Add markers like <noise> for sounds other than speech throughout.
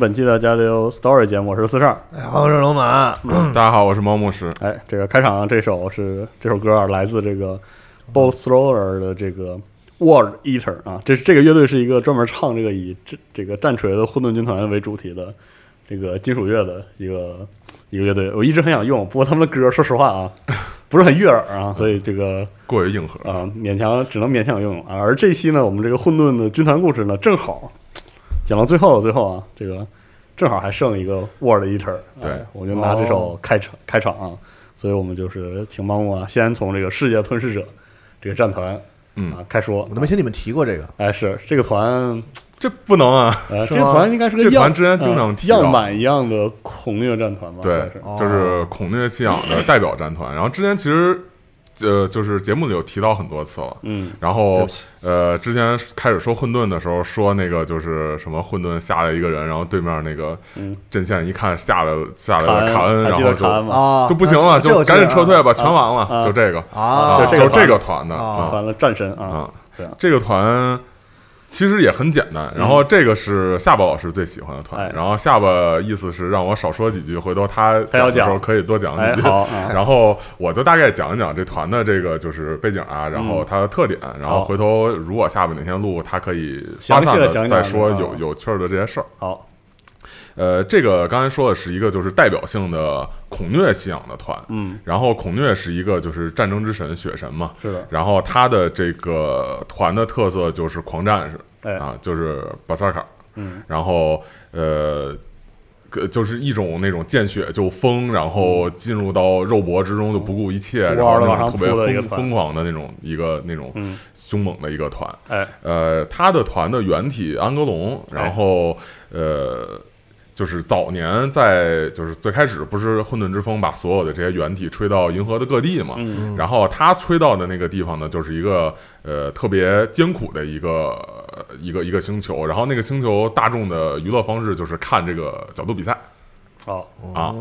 本期的《加流 Story》节目，我是四少。哎，我是龙马。大家好，我是猫牧师。哎，这个开场这首是这首歌啊，来自这个 Bolt Thrower 的这个 World Eater 啊，这是这个乐队是一个专门唱这个以这这个战锤的混沌军团为主题的这个金属乐的一个一个乐队。我一直很想用，不过他们的歌说实话啊，<laughs> 不是很悦耳啊，所以这个过于硬核啊，勉强只能勉强用啊。而这期呢，我们这个混沌的军团故事呢，正好。讲到最后的最后啊，这个正好还剩一个 Word Eater，对，我就拿这首开场开场啊，所以我们就是请帮我先从这个世界吞噬者这个战团，嗯啊开说，我都没听你们提过这个，哎，是这个团，这不能啊，呃，这个团应该是个这团之前经常提样板一样的恐虐战团吧？对，就是恐虐信仰的代表战团。然后之前其实。呃，就是节目里有提到很多次了，嗯，然后呃，之前开始说混沌的时候，说那个就是什么混沌下来一个人，然后对面那个阵线一看下来下来了卡恩，然后就啊就不行了，就赶紧撤退吧，全完了，就这个啊，就这个团的团的战神啊，这个团。其实也很简单，然后这个是下巴老师最喜欢的团，然后下巴意思是让我少说几句，回头他讲。的时候可以多讲几句。好，<laughs> 然后我就大概讲一讲这团的这个就是背景啊，然后它的特点，然后回头如果下巴哪天录，他可以详细的讲再说有有趣的这些事儿。好。呃，这个刚才说的是一个就是代表性的孔虐信仰的团，嗯，然后孔虐是一个就是战争之神血神嘛，是的，然后他的这个团的特色就是狂战士，哎啊，就是巴萨卡，嗯，然后呃，就是一种那种见血就疯，然后进入到肉搏之中就不顾一切，然后那种特别疯疯狂的那种一个那种凶猛的一个团，哎，呃，他的团的原体安格龙，然后呃。就是早年在就是最开始不是混沌之风把所有的这些原体吹到银河的各地嘛，然后他吹到的那个地方呢，就是一个呃特别艰苦的一个一个一个星球，然后那个星球大众的娱乐方式就是看这个角斗比赛，哦。啊，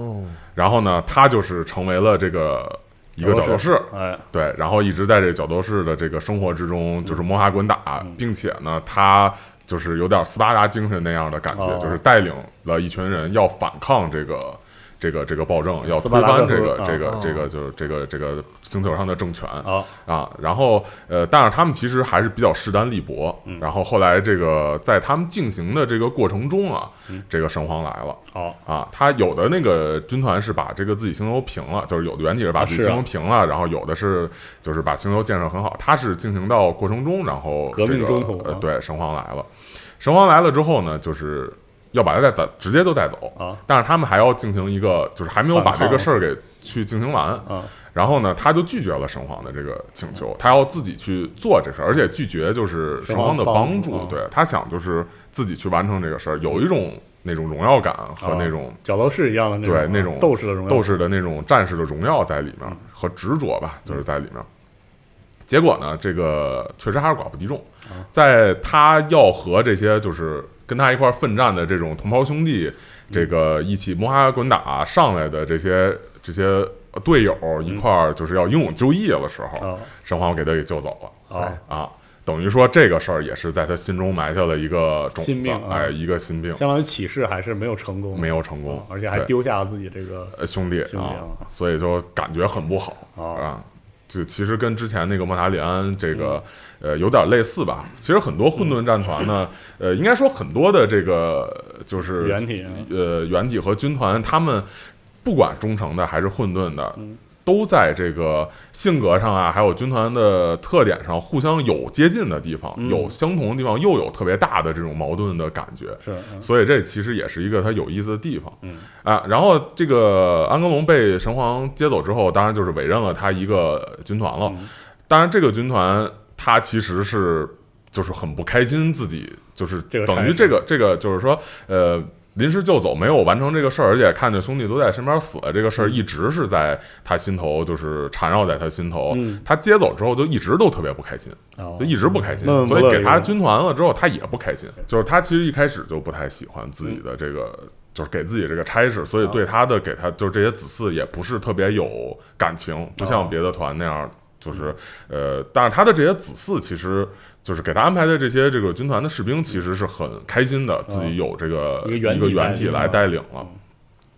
然后呢，他就是成为了这个一个角斗士，哎，对，然后一直在这角斗士的这个生活之中就是摸爬滚打，并且呢，他。就是有点斯巴达精神那样的感觉，就是带领了一群人要反抗这个。这个这个暴政要推翻这个这个这个就是这个这个星球上的政权啊啊，然后呃，但是他们其实还是比较势单力薄，然后后来这个在他们进行的这个过程中啊，这个神皇来了，好。啊，他有的那个军团是把这个自己星球平了，就是有的原体是把自己星球平了，然后有的是就是把星球建设很好，他是进行到过程中，然后革命中途，对，神皇来了，神皇来了之后呢，就是。要把他带走，直接就带走啊！但是他们还要进行一个，就是还没有把这个事儿给去进行完啊。然后呢，他就拒绝了神皇的这个请求，他要自己去做这事儿，而且拒绝就是神皇的帮助。对他想就是自己去完成这个事儿，有一种那种荣耀感和那种角斗士一样的那种对那种斗士的荣耀，斗士的那种战士的荣耀在里面和执着吧，就是在里面。结果呢，这个确实还是寡不敌众，在他要和这些就是。跟他一块奋战的这种同胞兄弟，这个一起摸爬滚打上来的这些这些队友一块儿，就是要英勇就义的时候，神皇给他给救走了。啊，等于说这个事儿也是在他心中埋下了一个种子，哎，一个心病，相当于起事还是没有成功，没有成功，而且还丢下了自己这个兄弟啊，所以就感觉很不好啊。就其实跟之前那个莫塔里安这个呃有点类似吧。其实很多混沌战团呢，呃，应该说很多的这个就是原体，呃，原体和军团，他们不管忠诚的还是混沌的，都在这个性格上啊，还有军团的特点上互相有接近的地方，嗯有相同的地方，又有特别大的这种矛盾的感觉。是，嗯所以这其实也是一个它有意思的地方，嗯啊，然后这个安格隆被神皇接走之后，当然就是委任了他一个军团了。嗯当然，这个军团他其实是就是很不开心，自己就是等于这个这个就是说，呃。临时就走，没有完成这个事儿，而且看见兄弟都在身边死了，这个事儿一直是在他心头，就是缠绕在他心头。嗯他接走之后，就一直都特别不开心。哦就一直不开心所以给他军团了之后，他也不开心。就是他其实一开始就不太喜欢自己的这个，就是给自己这个差事，所以对他的给他就是这些子嗣也不是特别有感情，不像别的团那样，就是呃，但是他的这些子嗣其实。就是给他安排的这些这个军团的士兵，其实是很开心的，自己有这个一个原体来带领了。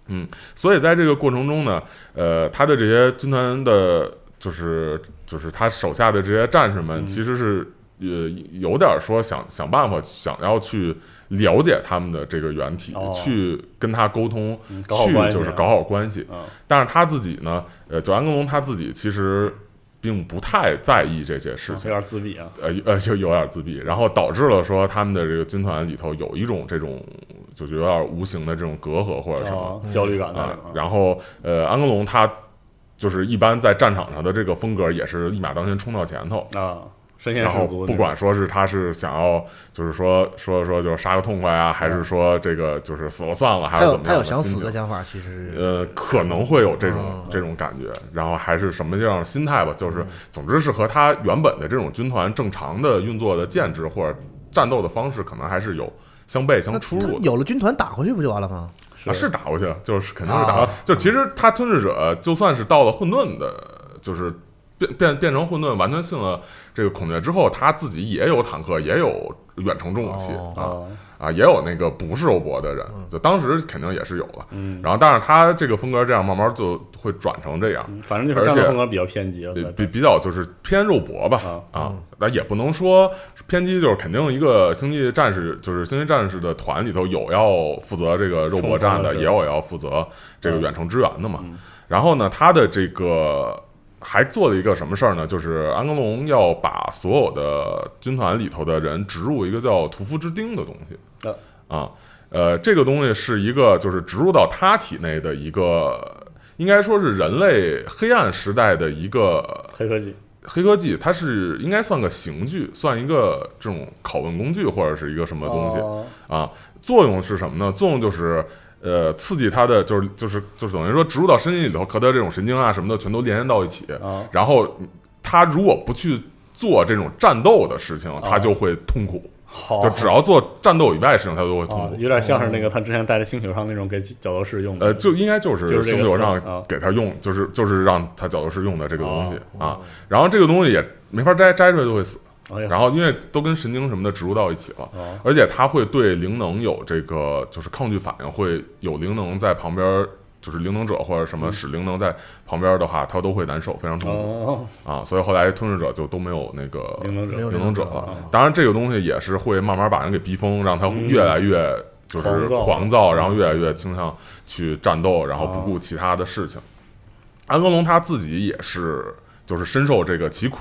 嗯，所以在这个过程中呢，呃，他的这些军团的，就是就是他手下的这些战士们，嗯其实是呃有点说想想办法，想要去了解他们的这个原体，哦去跟他沟通，去就是搞好关系。啊但是他自己呢，呃，九安格龙他自己其实并不太在意这些事情有。点自闭啊，呃呃，就有点自闭，然后导致了说他们的这个军团里头有一种这种就是有点无形的这种隔阂或者什么，哦焦虑感在啊然后呃，安格隆他就是一般在战场上的这个风格也是一马当先冲到前头，啊，身先然后士卒，不管说是他是想要就是说说说就是杀个痛快啊，还是说这个就是死了算了，还是怎么样他有想。死的想法，其实呃，可能会有这种嗯这种感觉，然后还是什么样的心态吧，就是总之是和他原本的这种军团正常的运作的建制或者战斗的方式，可能还是有相悖相出入。有了军团打回去不就完了吗？啊，是打回去了，就是肯定是打啊。就其实他吞噬者就算是到了混沌的，就是变变变成混沌，完全信了这个孔雀之后，他自己也有坦克，也有远程重武器哦啊啊，啊，也有那个不是肉搏的人，就当时肯定也是有了。嗯，然后，但是他这个风格这样慢慢就会转成这样，反正就是战斗风格比较偏激了，比比比较就是偏肉搏吧啊啊，那也不能说偏激，就是肯定一个星际战士，就是星际战士的团里头有要负责这个肉搏战的，也有要负责这个远程支援的嘛嗯。然后呢，他的这个还做了一个什么事儿呢？就是安格隆要把所有的军团里头的人植入一个叫屠夫之钉的东西啊啊，呃，这个东西是一个就是植入到他体内的一个。应该说是人类黑暗时代的一个黑科技，黑科技，它是应该算个刑具，算一个这种拷问工具或者是一个什么东西、哦啊？作用是什么呢？作用就是呃刺激他的，就是就是就是等于说植入到身体里头，和他这种神经啊什么的全都连接到一起，啊，然后他如果不去做这种战斗的事情，他哦就会痛苦。好，就只要做战斗以外的事情，他都会痛啊，苦。有点像是那个他之前带在星球上那种给角斗士用的，呃，就应该就是就是这个星球上啊给他用，就是就是让他角斗士用的这个东西哦啊。然后这个东西也没法摘，摘出来就会死。哎然后因为都跟神经什么的植入到一起了，哦而且它会对灵能有这个就是抗拒反应，会有灵能在旁边，就是灵能者或者什么使灵能在旁边的话，他都会难受，非常痛苦哦，啊。所以后来吞噬者就都没有那个灵能者了。当然，这个东西也是会慢慢把人给逼疯，让他越来越就是狂躁狂躁，然后越来越倾向去战斗，然后不顾其他的事情。安格龙他自己也是，就是深受这个其苦，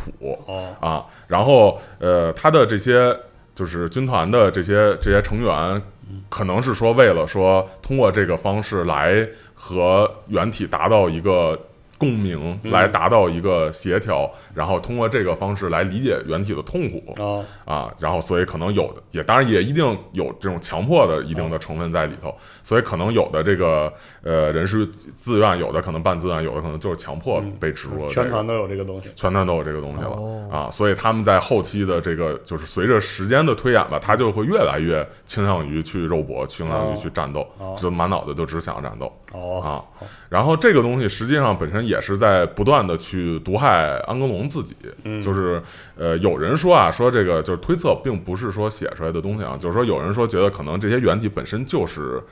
哦，啊，然后呃，他的这些就是军团的这些这些成员，可能是说为了说通过这个方式来和原体达到一个共鸣，嗯。来达到一个协调，然后通过这个方式来理解原体的痛苦哦，啊，然后所以可能有的也当然也一定有这种强迫的一定的成分在里头，所以可能有的这个呃人是自愿，有的可能半自愿，有的可能就是强迫嗯。被植入了、全团都有这个东西，全团都有这个东西了、哦。啊，所以他们在后期的这个就是随着时间的推演吧，他就会越来越倾向于去肉搏，倾向于去战斗，哦。就满脑子就只想战斗哦，啊。然后这个东西实际上本身也是在不断的去毒害安格隆自己，嗯就是呃，有人说啊，说这个就是推测，并不是说写出来的东西啊，就是说有人说觉得可能这些原体本身就是。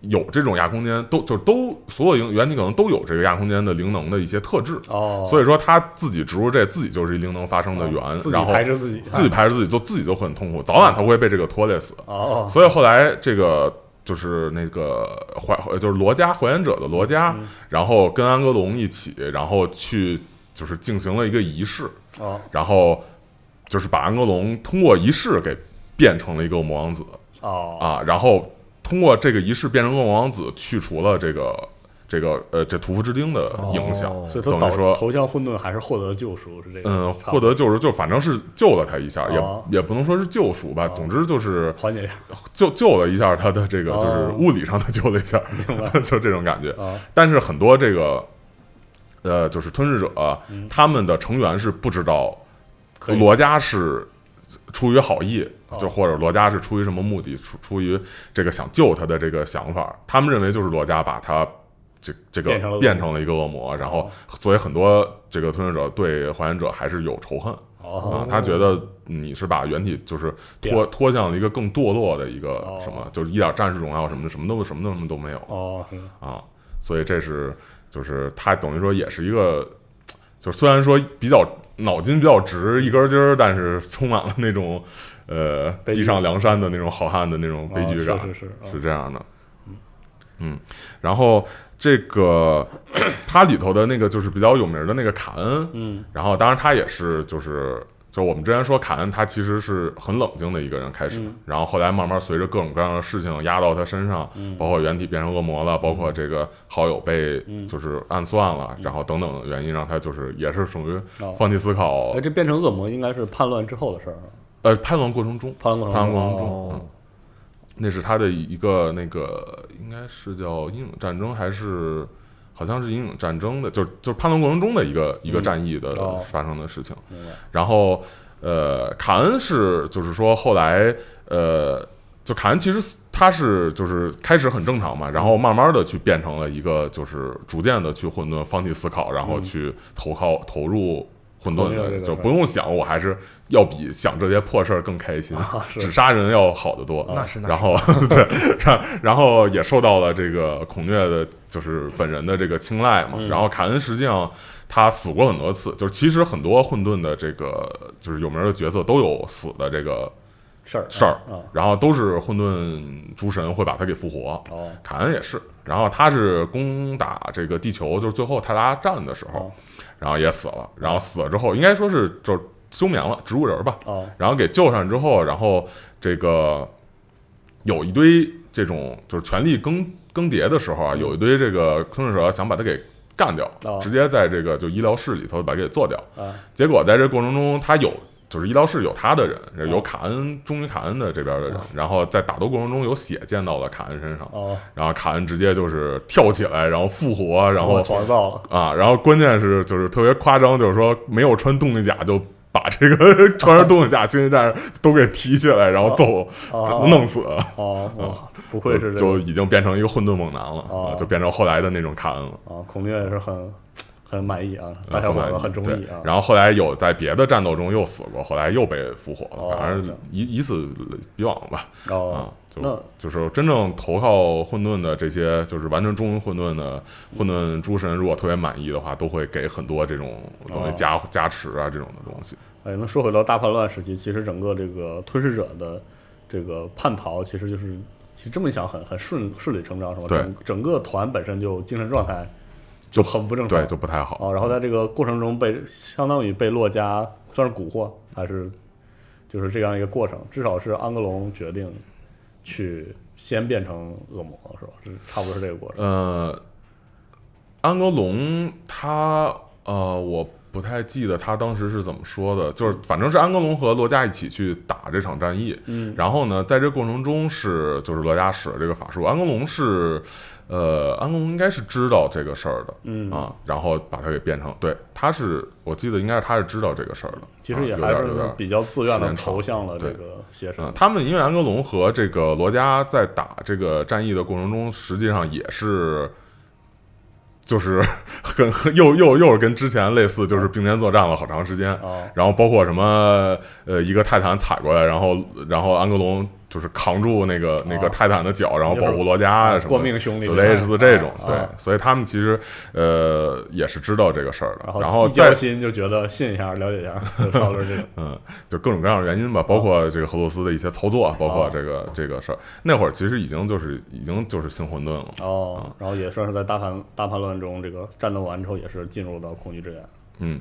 有这种亚空间，都就都所有原体可能都有这个亚空间的灵能的一些特质，哦，所以说他自己植入这自己就是一灵能发生的源，哦自己然后排斥自己，自己排斥自己，就自己就很痛苦，早晚他会被这个拖累死。哦，所以后来这个就是那个怀就是罗家还原者的罗家，嗯。然后跟安格隆一起，然后去就是进行了一个仪式，哦。然后就是把安格隆通过仪式给变成了一个恶魔王子。哦。啊，然后通过这个仪式变成恶魔王子，去除了这个这个呃这屠夫之钉的影响。哦所以等于说投向混沌还是获得救赎，是这个嗯，获得救赎就反正是救了他一下，哦也也不能说是救赎吧，哦总之就是缓解一下，救救了一下他的这个，哦就是物理上的救了一下，<laughs> 就这种感觉。啊但是很多这个呃，就是吞噬者、嗯他们的成员是不知道罗家是出于好意，哦就或者罗家是出于什么目的，出出于这个想救他的这个想法，他们认为就是罗家把他。这这个变成了变成了一个恶魔，然后哦所以很多这个吞噬者对还原者还是有仇恨啊哦，他觉得你是把原体就是拖拖向了一个更堕落的一个哦。什么，就是一点战士荣耀什么的，什么都什么都什么都没有哦是。啊，所以这是就是他等于说也是一个，就虽然说比较脑筋比较直一根筋儿，但是充满了那种呃悲剧地上梁山的那种好汉的那种悲剧感，哦是是是这样的。嗯，然后这个 <clears throat> 它里头的那个就是比较有名的那个卡恩，嗯。然后当然他也是就是。就我们之前说，卡恩他其实是很冷静的一个人开始，嗯。然后后来慢慢随着各种各样的事情压到他身上，嗯。包括原体变成恶魔了，包括这个好友被嗯。就是暗算了，然后等等的原因，让他就是也是属于哦。放弃思考。哎，。这变成恶魔应该是叛乱之后的事儿啊，呃，叛乱过程中，叛乱过程叛乱过程哦。中，嗯，那是他的一个那个应该是叫阴影战争还是？好像是阴影战争的，就就是叛乱过程中的一个一个嗯战役的哦发生的事情。然后呃，卡恩是就是说后来呃，就卡恩其实他是就是开始很正常嘛，然后慢慢的去变成了一个就是逐渐的去混沌，放弃思考，然后嗯去投靠投入混沌的，就不用想，我还是要比想这些破事儿更开心，啊只杀人要好得多。那是那是然后 <laughs> 对，然然后也受到了这个孔虐的，就是本人的这个青睐嘛。嗯然后凯恩实际上他死过很多次，就是其实很多混沌的这个就是有名的角色都有死的这个事儿事儿啊，然后都是混沌诸神会把他给复活。哦凯恩也是，然后他是攻打这个地球，就是最后泰拉战的时候哦，然后也死了。然后死了之后，应该说是就是休眠了，植物人吧。哦然后给救上之后，然后这个有一堆这种就是权力更更迭的时候啊，有一堆这个吞噬者想把他给干掉，直接在这个就医疗室里头把他给做掉。啊结果在这过程中，他有就是医疗室有他的人，有卡恩忠于卡恩的这边的人，然后在打斗过程中有血溅到了卡恩身上，哦，然后卡恩直接就是跳起来，然后复活，然后创造了啊，然后关键是就是特别夸张，就是说没有穿动力甲就把这个 <laughs> 穿着动力甲星际战士都给提起来，然后揍、哦弄死，哦哇，不愧是这个就已经变成一个混沌猛男了、哦啊，就变成后来的那种卡恩了。啊，孔明也是很很满意啊，大小伙子很中意啊，然后后来有在别的战斗中又死过，后来又被复活哦了，反正以以此比往吧。啊哦，，就那就是真正投靠混沌的这些，就是完全忠于混沌的混沌诸神，如果特别满意的话，都会给很多这种东西哦加、加持啊这种的东西。哎，那说回到大叛乱时期，其实整个这个吞噬者的这个叛逃，其实就是其实这么一想很很顺顺理成章，是吧？对整整个团本身就精神状态就很不正常，对，就不太好。哦，然后在这个过程中被相当于被洛迦算是蛊惑，还是就是这样一个过程。至少是安格隆决定去先变成恶魔，是吧？这差不多是这个过程。呃，安格隆他呃，我不太记得他当时是怎么说的，就是反正是安格隆和罗加一起去打这场战役。嗯然后呢，在这过程中是就是罗加使了这个法术，安格隆是呃，安格隆应该是知道这个事儿的。嗯，啊，然后把它给变成，对，他是我记得应该是他是知道这个事儿的，其实也还是比较自愿的投向了这个邪神嗯，。他们因为安格隆和这个罗加在打这个战役的过程中，实际上也是，就是 <laughs> 跟和 <laughs> 又又又是跟之前类似，就是并肩作战了好长时间。哦然后包括什么呃，一个泰坦踩过来，然后然后安格隆就是扛住那个那个啊泰坦的脚，然后保护罗加啊什么。过命兄弟就类似这种，对所以他们其实呃也是知道这个事儿的然。后交再心就觉得信一下，了解一下，就差不多是这种。<laughs> 嗯，就各种各样的原因吧，包括这个俄罗斯的一些操作，包括哦这个这个事儿。那会儿其实已经就是已经就是新混沌了。哦，然后也算是在大叛大叛乱中，这个战斗完之后，也是进入到恐惧之眼。嗯，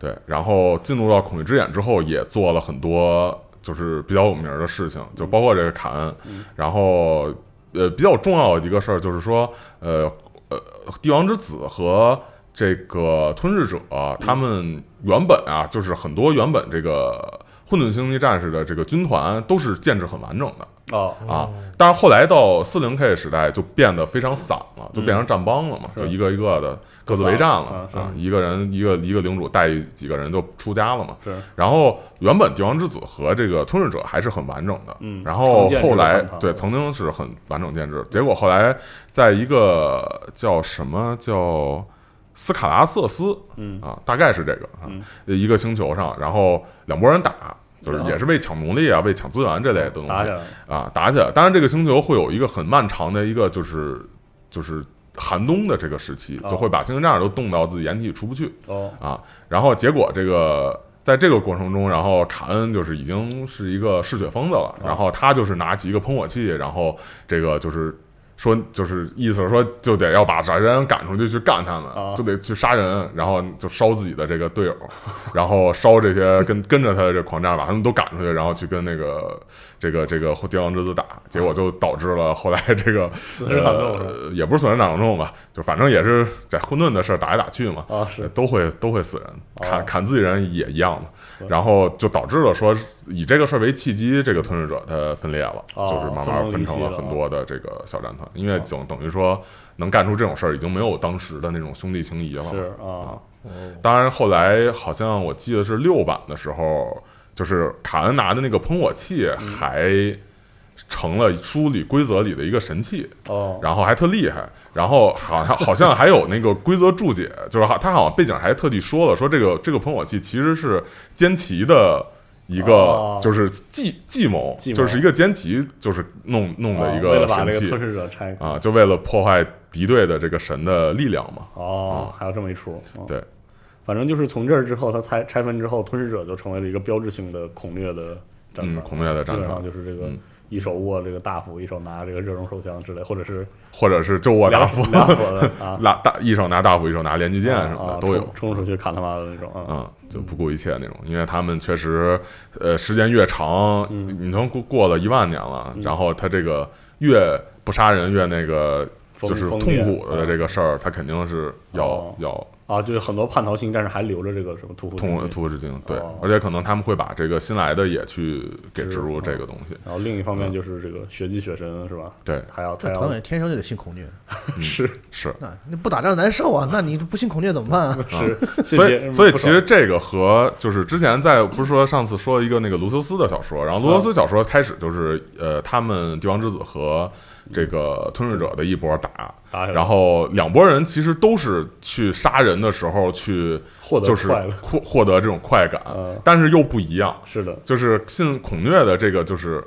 对。然后进入到恐惧之眼之后，也做了很多就是比较有名儿的事情，就包括这个卡恩。然后呃，比较重要的一个事儿就是说，呃呃，帝王之子和这个吞噬者，他们原本啊，就是很多原本这个混沌星际战士的这个军团都是建制很完整的。哦，啊，但是后来到四零 K 时代就变得非常散了，就变成战帮了嘛，是。就一个一个的各自为战了啊啊，一个人一个一个领主带几个人就出家了嘛。是。然后原本帝王之子和这个吞噬者还是很完整的，嗯然后后来对曾经是很完整建制，结果后来在一个叫什么叫斯卡拉瑟斯，嗯。啊，大概是这个啊，嗯。一个星球上，然后两拨人打。就是哦也是为抢奴隶啊，为抢资源这类的东西，打起来。啊，打起来。当然，这个星球会有一个很漫长的一个就是就是寒冬的这个时期，哦就会把星球战士都冻到自己掩体里出不去哦，啊。然后结果这个在这个过程中，然后卡恩就是已经是一个嗜血疯子了，哦然后他就是拿起一个喷火器，然后这个就是。说就是意思是说，就得要把这人赶出去去干他们，哦就得去杀人，然后就烧自己的这个队友，然后烧这些跟跟着他的这狂战，把他们都赶出去，然后去跟那个这个这个帝王之子打，结果就导致了后来这个 <laughs> 损失惨重呃，也不是损失惨重吧，就反正也是在混沌的事儿打来打去嘛，啊是都会都会死人，砍哦砍自己人也一样嘛，然后就导致了说以这个事儿为契机，这个吞噬者它分裂了，哦就是慢慢分成了很多的这个小战团，因为总等等于说能干出这种事儿，已经没有当时的那种兄弟情谊了，是啊，当然，后来好像我记得是六版的时候，就是卡恩拿的那个喷火器还成了书里规则里的一个神器，哦，然后还特厉害。然后好像好像还有那个规则注解，就是好他好像背景还特地说了，说这个这个喷火器其实是歼旗的。一个哦。就是计计谋，就是一个歼旗，就是弄弄的一哦为了把神器啊，就为了破坏敌对的这个神的力量嘛。哦，还有这么一出，哦对，反正就是从这儿之后，它拆拆分之后，吞噬者就成为了一个标志性的恐虐的战嗯，团，恐虐的基本战团上就是这个嗯一手握这个大斧，一手拿这个热熔手枪之类，或者是或者是就握大斧，大斧的 <laughs> 啊，拿大一手拿大斧，一手拿连击剑什么啊的都有，冲冲出去砍他妈的那种啊，嗯，就不顾一切那种，因为他们确实，呃，时间越长，嗯。你能过过了一万年了，然后他这个越不杀人越那个就是痛苦的这个事儿，他肯定是要哦。要啊，就是很多叛逃星战士还留着这个什么屠夫屠屠夫之精，对哦，而且可能他们会把这个新来的也去给植入这个东西，然后另一方面就是这个血祭血神是吧？对，还要这还要团委天生就得信恐虐，<laughs> <laughs> 是是。那你不打仗难受啊，那你不信恐虐怎么办啊？<laughs> 是，所以，所以其实这个和就是之前在不是说上次说一个那个卢修斯的小说，然后卢修斯小说开始就是呃，他们帝王之子和这个吞噬者的一波打，打然后两拨人其实都是去杀人的时候去获得就是，获获得这种快感，嗯但是又不一样，是的，就是信恐虐的这个就是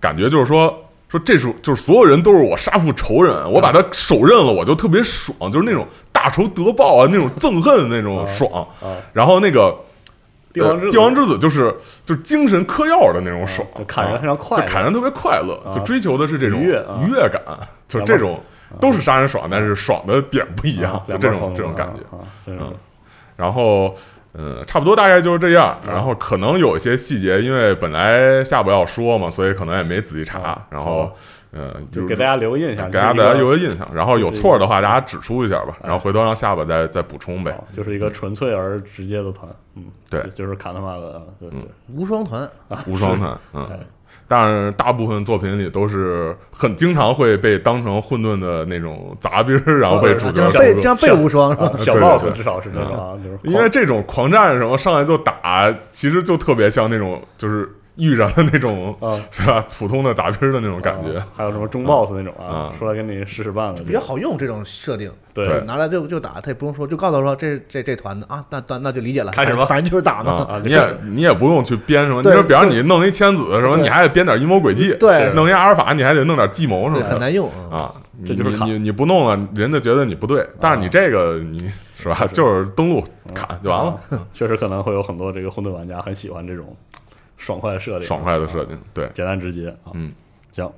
感觉就是说。说这是就是所有人都是我杀父仇人，<laughs> 我把他手刃了，我就特别爽，就是那种大仇得报啊，那种憎恨那种爽。啊，然后那个帝王之子呃帝王之子就是就是精神嗑药的那种爽，就砍人非常快，就砍人特别快乐，啊就追求的是这种愉悦感，就这种都是杀人爽，但是爽的点不一样啊，就这种这种感觉。嗯然后。嗯，差不多大概就是这样。嗯然后可能有一些细节，因为本来下播要说嘛，所以可能也没仔细查啊。然后好，呃，就给大家留个印象，给大家大家留个印象。然后有错的话，大家指出一下吧。哎然后回头让下巴再再补充呗。哦就是一个纯粹而直接的团，嗯，对就就是卡他妈的，对对，无双团，无双团，嗯哎，但是大部分作品里都是很经常会被当成混沌的那种杂兵，然后被主角被这样被无双是吧啊？小 boss 至少是这种啊，就是因为这种狂战什么上来就打，其实就特别像那种就是遇上的那种啊，是吧？普通的打拼的那种感觉。啊，还有什么中 boss 那种啊，啊。出来给你使使绊子，比较好用这种设定，对。对拿来就就打，他也不用说，就告诉他说这这这团的啊，那那那就理解了，开始吧。反正就是打啊嘛。啊，你也你也不用去编什么，你说比方你弄一千子什么，你还得编点阴谋诡计，对。弄一阿尔法你还得弄点计谋什对，么的。很难用啊。啊，这就是你你你不弄了，人家觉得你不对，但是你这个你是吧，就是登录砍就完了，啊 <laughs> 确实可能会有很多这个混沌玩家很喜欢这种爽快的设定，爽快的设啊，定，对，简单直接啊。嗯，行，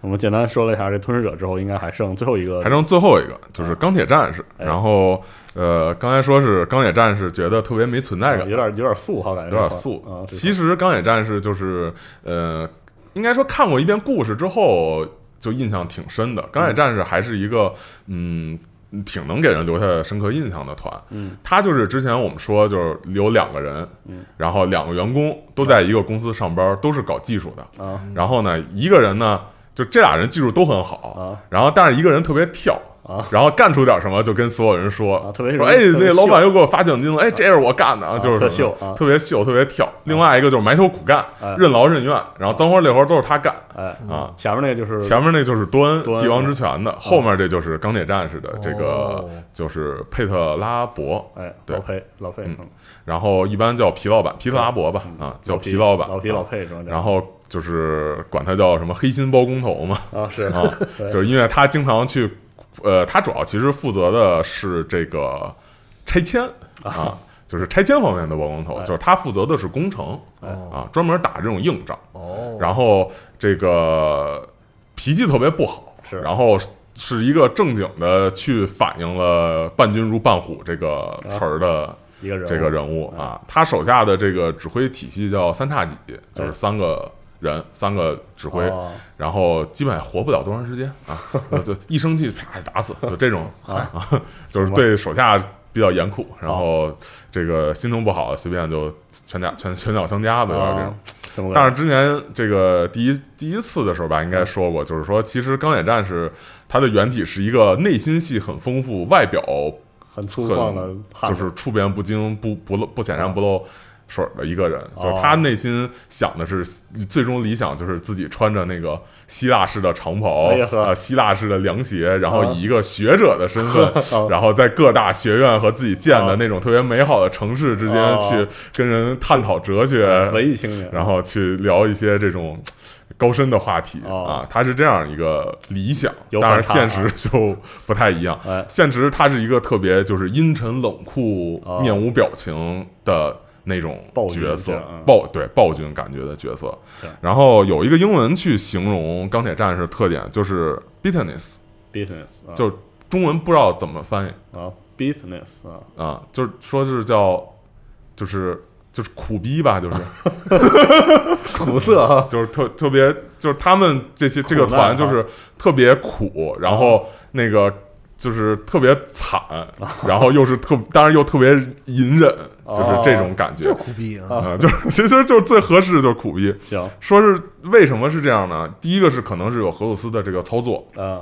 我们简单说了一下这吞噬者之后，应该还剩最后一个，还剩最后一个就是钢铁战士，哎然后呃，刚才说是钢铁战士觉得特别没存在感，啊有点有点素哈，感觉有点这素啊。其实钢铁战士就是呃，应该说看过一遍故事之后就印象挺深的。钢铁战士还是一个嗯。挺能给人留下深刻印象的团，嗯，他就是之前我们说就是有两个人，嗯，然后两个员工都在一个公司上班，都是搞技术的，啊。然后呢，一个人呢，就这俩人技术都很好，啊。然后但是一个人特别跳，啊。然后干出点什么就跟所有人说，啊特别说哎，那老板又给我发奖金了，哎，这是我干的，啊就是特秀啊。特别秀，特别跳。另外一个就是埋头苦干哎，任劳任怨，然后脏活累活都是他干哎啊。前面那个就是前面那就是多恩多恩帝王之拳的，后面这就是钢铁战士的这个哦就是佩特拉伯，哎对。老佩老佩嗯。然后一般叫皮老板皮特拉伯吧嗯啊，叫皮皮老板，老皮老啊佩然后就是管他叫什么黑心包工头嘛，啊是。啊，<laughs> 对。就是因为他经常去，呃，他主要其实负责的是这个拆迁啊，就是拆迁方面的包工头，哎就是他负责的是工程哎啊，专门打这种硬仗，哦，然后这个脾气特别不好，是然后。是一个正经的去反映了“伴君如伴虎”这个词儿的一个人这个人物啊，他手下的这个指挥体系叫三叉戟，就是哎三个人，三个指挥，哦。然后基本上活不了多长时间啊，呃就一生气啪打死，就这种 <laughs> 啊，就是对手下比较严酷，然后这个心情不好随便就拳脚拳拳脚相加吧，有点这种但是之前这个第一第一次的时候吧，应该说过，就是说其实钢铁战士它的原体是一个内心戏很丰富，外表很粗犷的，就是处变不惊、不不露不显山不露水儿的一个人，哦。就是他内心想的是最终理想就是自己穿着那个希腊式的长袍，呃，希腊式的凉鞋，然后啊。以一个学者的身份，<laughs> 哦。然后在各大学院和自己建的哦那种特别美好的城市之间哦。去跟人探讨哲学，文艺青年，然后去聊一些这种高深的话题、哦。啊，他是这样一个理想，有当然现实就不太一样。哎。现实他是一个特别就是阴沉冷酷、哦。面无表情的那种角色暴对暴君感觉的角色。然后有一个英文去形容钢铁战士特点就是 bitterness，business 啊。就中文不知道怎么翻译。啊 business 啊。啊，就是说是叫就是就是苦逼吧，就是。<laughs> 苦涩啊。就是特特别，就是他们这些这个团就是特别苦，然后那个就是特别惨，然后又是特，当然又特别隐忍，就是这种感觉。就苦逼啊！啊，就是 <laughs> 其实就是最合适就是苦逼。行。说是为什么是这样呢？第一个是可能是有荷鲁斯的这个操作，啊。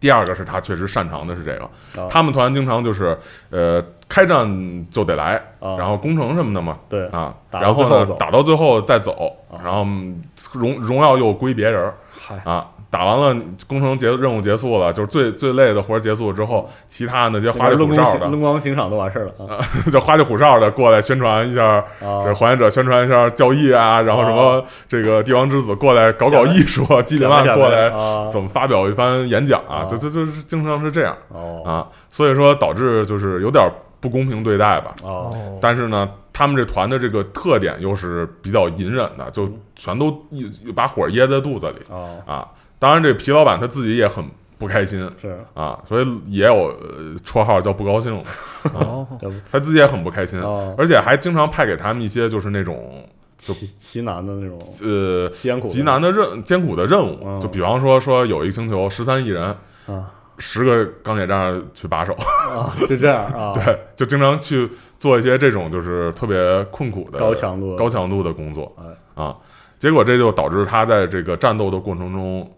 第二个是他确实擅长的是这个。啊。他们团经常就是呃开战就得来，啊。然后攻城什么的嘛，对。啊，然后最后打到最后再走啊，然后嗯荣荣耀又归别人儿。嗨。啊。打完了工程结任务结束了，就是最最累的活儿结束之后，其他那些花里胡哨的，灯光刑场都完事儿了啊。<laughs> 就花里胡哨的过来宣传一下，这啊还原者宣传一下交易啊，然后什么这个帝王之子过来搞搞艺术，基里曼过来啊。怎么发表一番演讲啊，啊。就就就是经常是这样哦。啊，所以说导致就是有点不公平对待吧。哦。哦，但是呢，他们这团的这个特点又是比较隐忍的，就全都一把火噎在肚子里哦。啊。当然，这皮老板他自己也很不开心是。啊，所以也有呃绰号叫不高兴，<laughs> 哦，他自己也很不开心，哦而且还经常派给他们一些就是那种就奇奇难的那种呃艰苦极难的任艰苦的任务，嗯就比方说说有一个星球十三亿人，啊。十个钢铁战士去把守，啊就这样啊 <laughs> 对，就经常去做一些这种就是特别困苦的高强度高强度的工作哎啊，结果这就导致他在这个战斗的过程中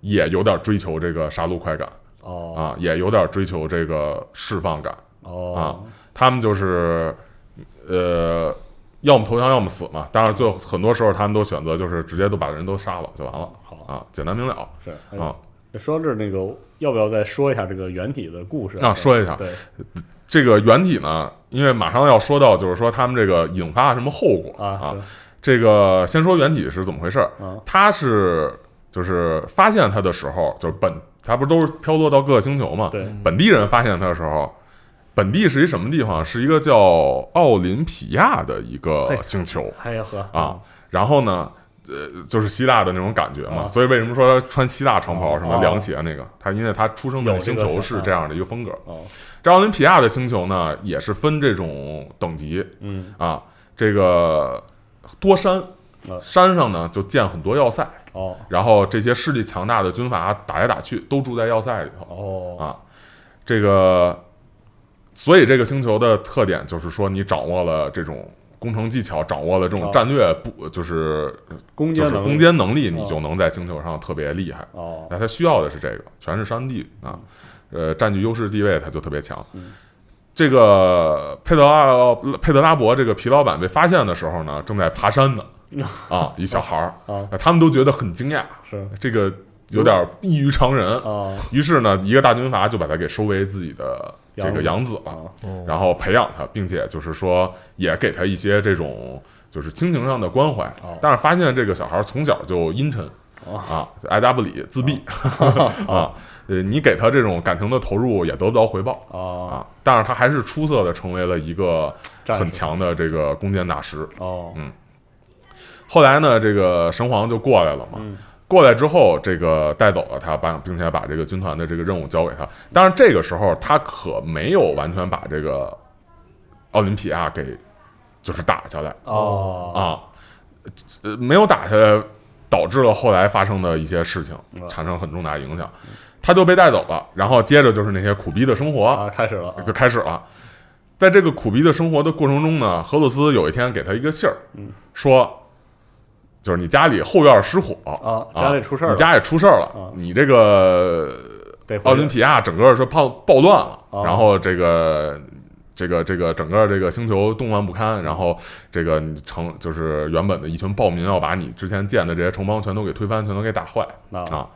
也有点追求这个杀戮快感哦。啊，也有点追求这个释放感。哦。啊他们就是呃要么投降，要么死嘛。当然，最后很多时候他们都选择就是直接都把人都杀了就完了好。啊，简单明了。是哎啊。说到这儿，那个要不要再说一下这个原体的故事啊？说一下。对。这个原体呢，因为马上要说到，就是说他们这个引发了什么后果啊啊这个先说原体是怎么回事儿。啊。他是就是发现他的时候，就是本他不是都是飘落到各个星球嘛？对本地人发现他的时候，本地是一什么地方？是一个叫奥林匹亚的一个星球哎呀呵啊。然后呢，呃，就是希腊的那种感觉嘛。啊所以为什么说穿希腊长袍、哦什么凉鞋那个？他因为他出生的星球是这样的一个风格。哦这奥林匹亚的星球呢，也是分这种等级嗯啊。这个多山啊，山上呢就建很多要塞。哦。然后这些势力强大的军阀打来打去，都住在要塞里头。哦。啊。这个，所以这个星球的特点就是说，你掌握了这种工程技巧，掌握了这种哦战略不，就是就是攻坚能力。攻坚能力，哦。你就能在星球上特别厉害。哦。那它需要的是这个，全是山地啊，呃，占据优势地位，它就特别强。嗯。这个佩德拉佩德拉伯这个皮老板被发现的时候呢，正在爬山呢，<laughs> 啊，一小孩儿，他们都觉得很惊讶，是这个有点异于常人。啊于是呢，一个大军阀就把他给收为自己的这个养子了，然后培养他，并且就是说也给他一些这种就是亲情上的关怀哦。但是发现这个小孩从小就阴沉哦啊，就爱答不理、自闭 <laughs> 啊，呃，你给他这种感情的投入也得不到回报啊啊。但是他还是出色的成为了一个很强的这个弓箭大师。哦后来呢，这个神皇就过来了嘛。嗯过来之后，这个带走了他，把并且把这个军团的这个任务交给他。但是，这个时候他可没有完全把这个奥林匹亚给就是打下来哦啊，呃，没有打下来，导致了后来发生的一些事情嗯产生很重大影响。他就被带走了，然后接着就是那些苦逼的生活，啊开始了啊就开始了。在这个苦逼的生活的过程中呢，荷鲁斯有一天给他一个信儿，嗯说，就是你家里后院失火啊家里出事儿了你家里出事儿了，啊你这个奥林匹亚整个是暴暴乱了，哦然后这个。这个这个整个这个星球动乱不堪，然后这个你城就是原本的一群暴民要把你之前建的这些城邦全都给推翻，全都给打坏啊啊！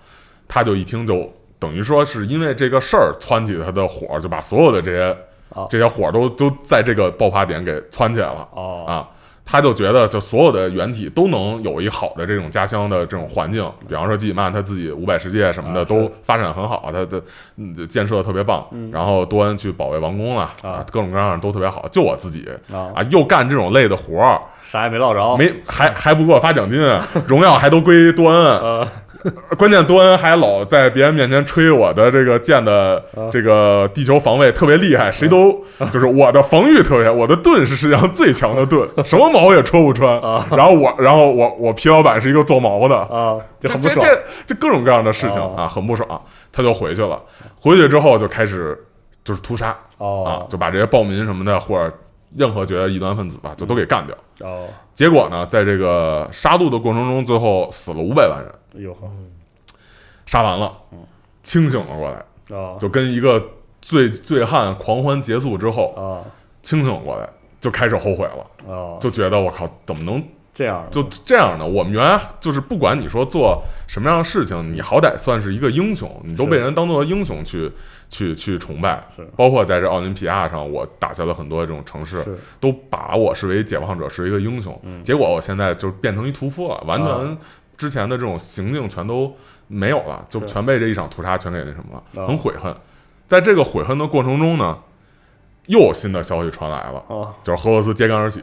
他就一听就等于说是因为这个事儿窜起他的火，就把所有的这些啊这些火都都在这个爆发点给窜起来了哦啊！他就觉得，就所有的原体都能有一好的这种家乡的这种环境，比方说基里曼他自己五百世界什么的啊都发展很好，他的嗯建设特别棒，嗯。然后多恩去保卫王宫了啊。各种各样的都特别好，就我自己啊。啊又干这种累的活儿，啥也没捞着。没还还不给我发奖金，荣耀还都归多恩，<laughs> 呃 <laughs> 关键多恩还老在别人面前吹我的这个剑的啊。这个地球防卫特别厉害，谁都就是我的防御特别，我的盾是世界上最强的盾，<laughs> 什么毛也戳不穿。啊。然后我，然后我我皮老板是一个做毛的，啊就这很不爽这这。这各种各样的事情哦啊，很不爽。他就回去了，回去之后就开始就是屠杀啊哦，就把这些暴民什么的或者任何觉得异端分子吧，就都给干掉。哦。结果呢，在这个杀戮的过程中，最后死了五百万人。哎呦呵杀完了，清醒了过来，哦。就跟一个醉醉汉狂欢结束之后啊清醒过来，就开始后悔了，哦。就觉得我靠，怎么能这样就这样的？我们原来就是不管你说做什么样的事情，你好歹算是一个英雄，你都被人当做英雄去去去崇拜。是，包括在这奥林匹亚上，我打下了很多这种城市，是都把我视为解放者，是一个英雄。嗯。结果我现在就变成一屠夫了，完全啊。之前的这种行径全都没有了，就全被这一场屠杀全给那什么了，啊。很悔恨。在这个悔恨的过程中呢，又有新的消息传来了，哦。就是俄罗斯揭竿而起，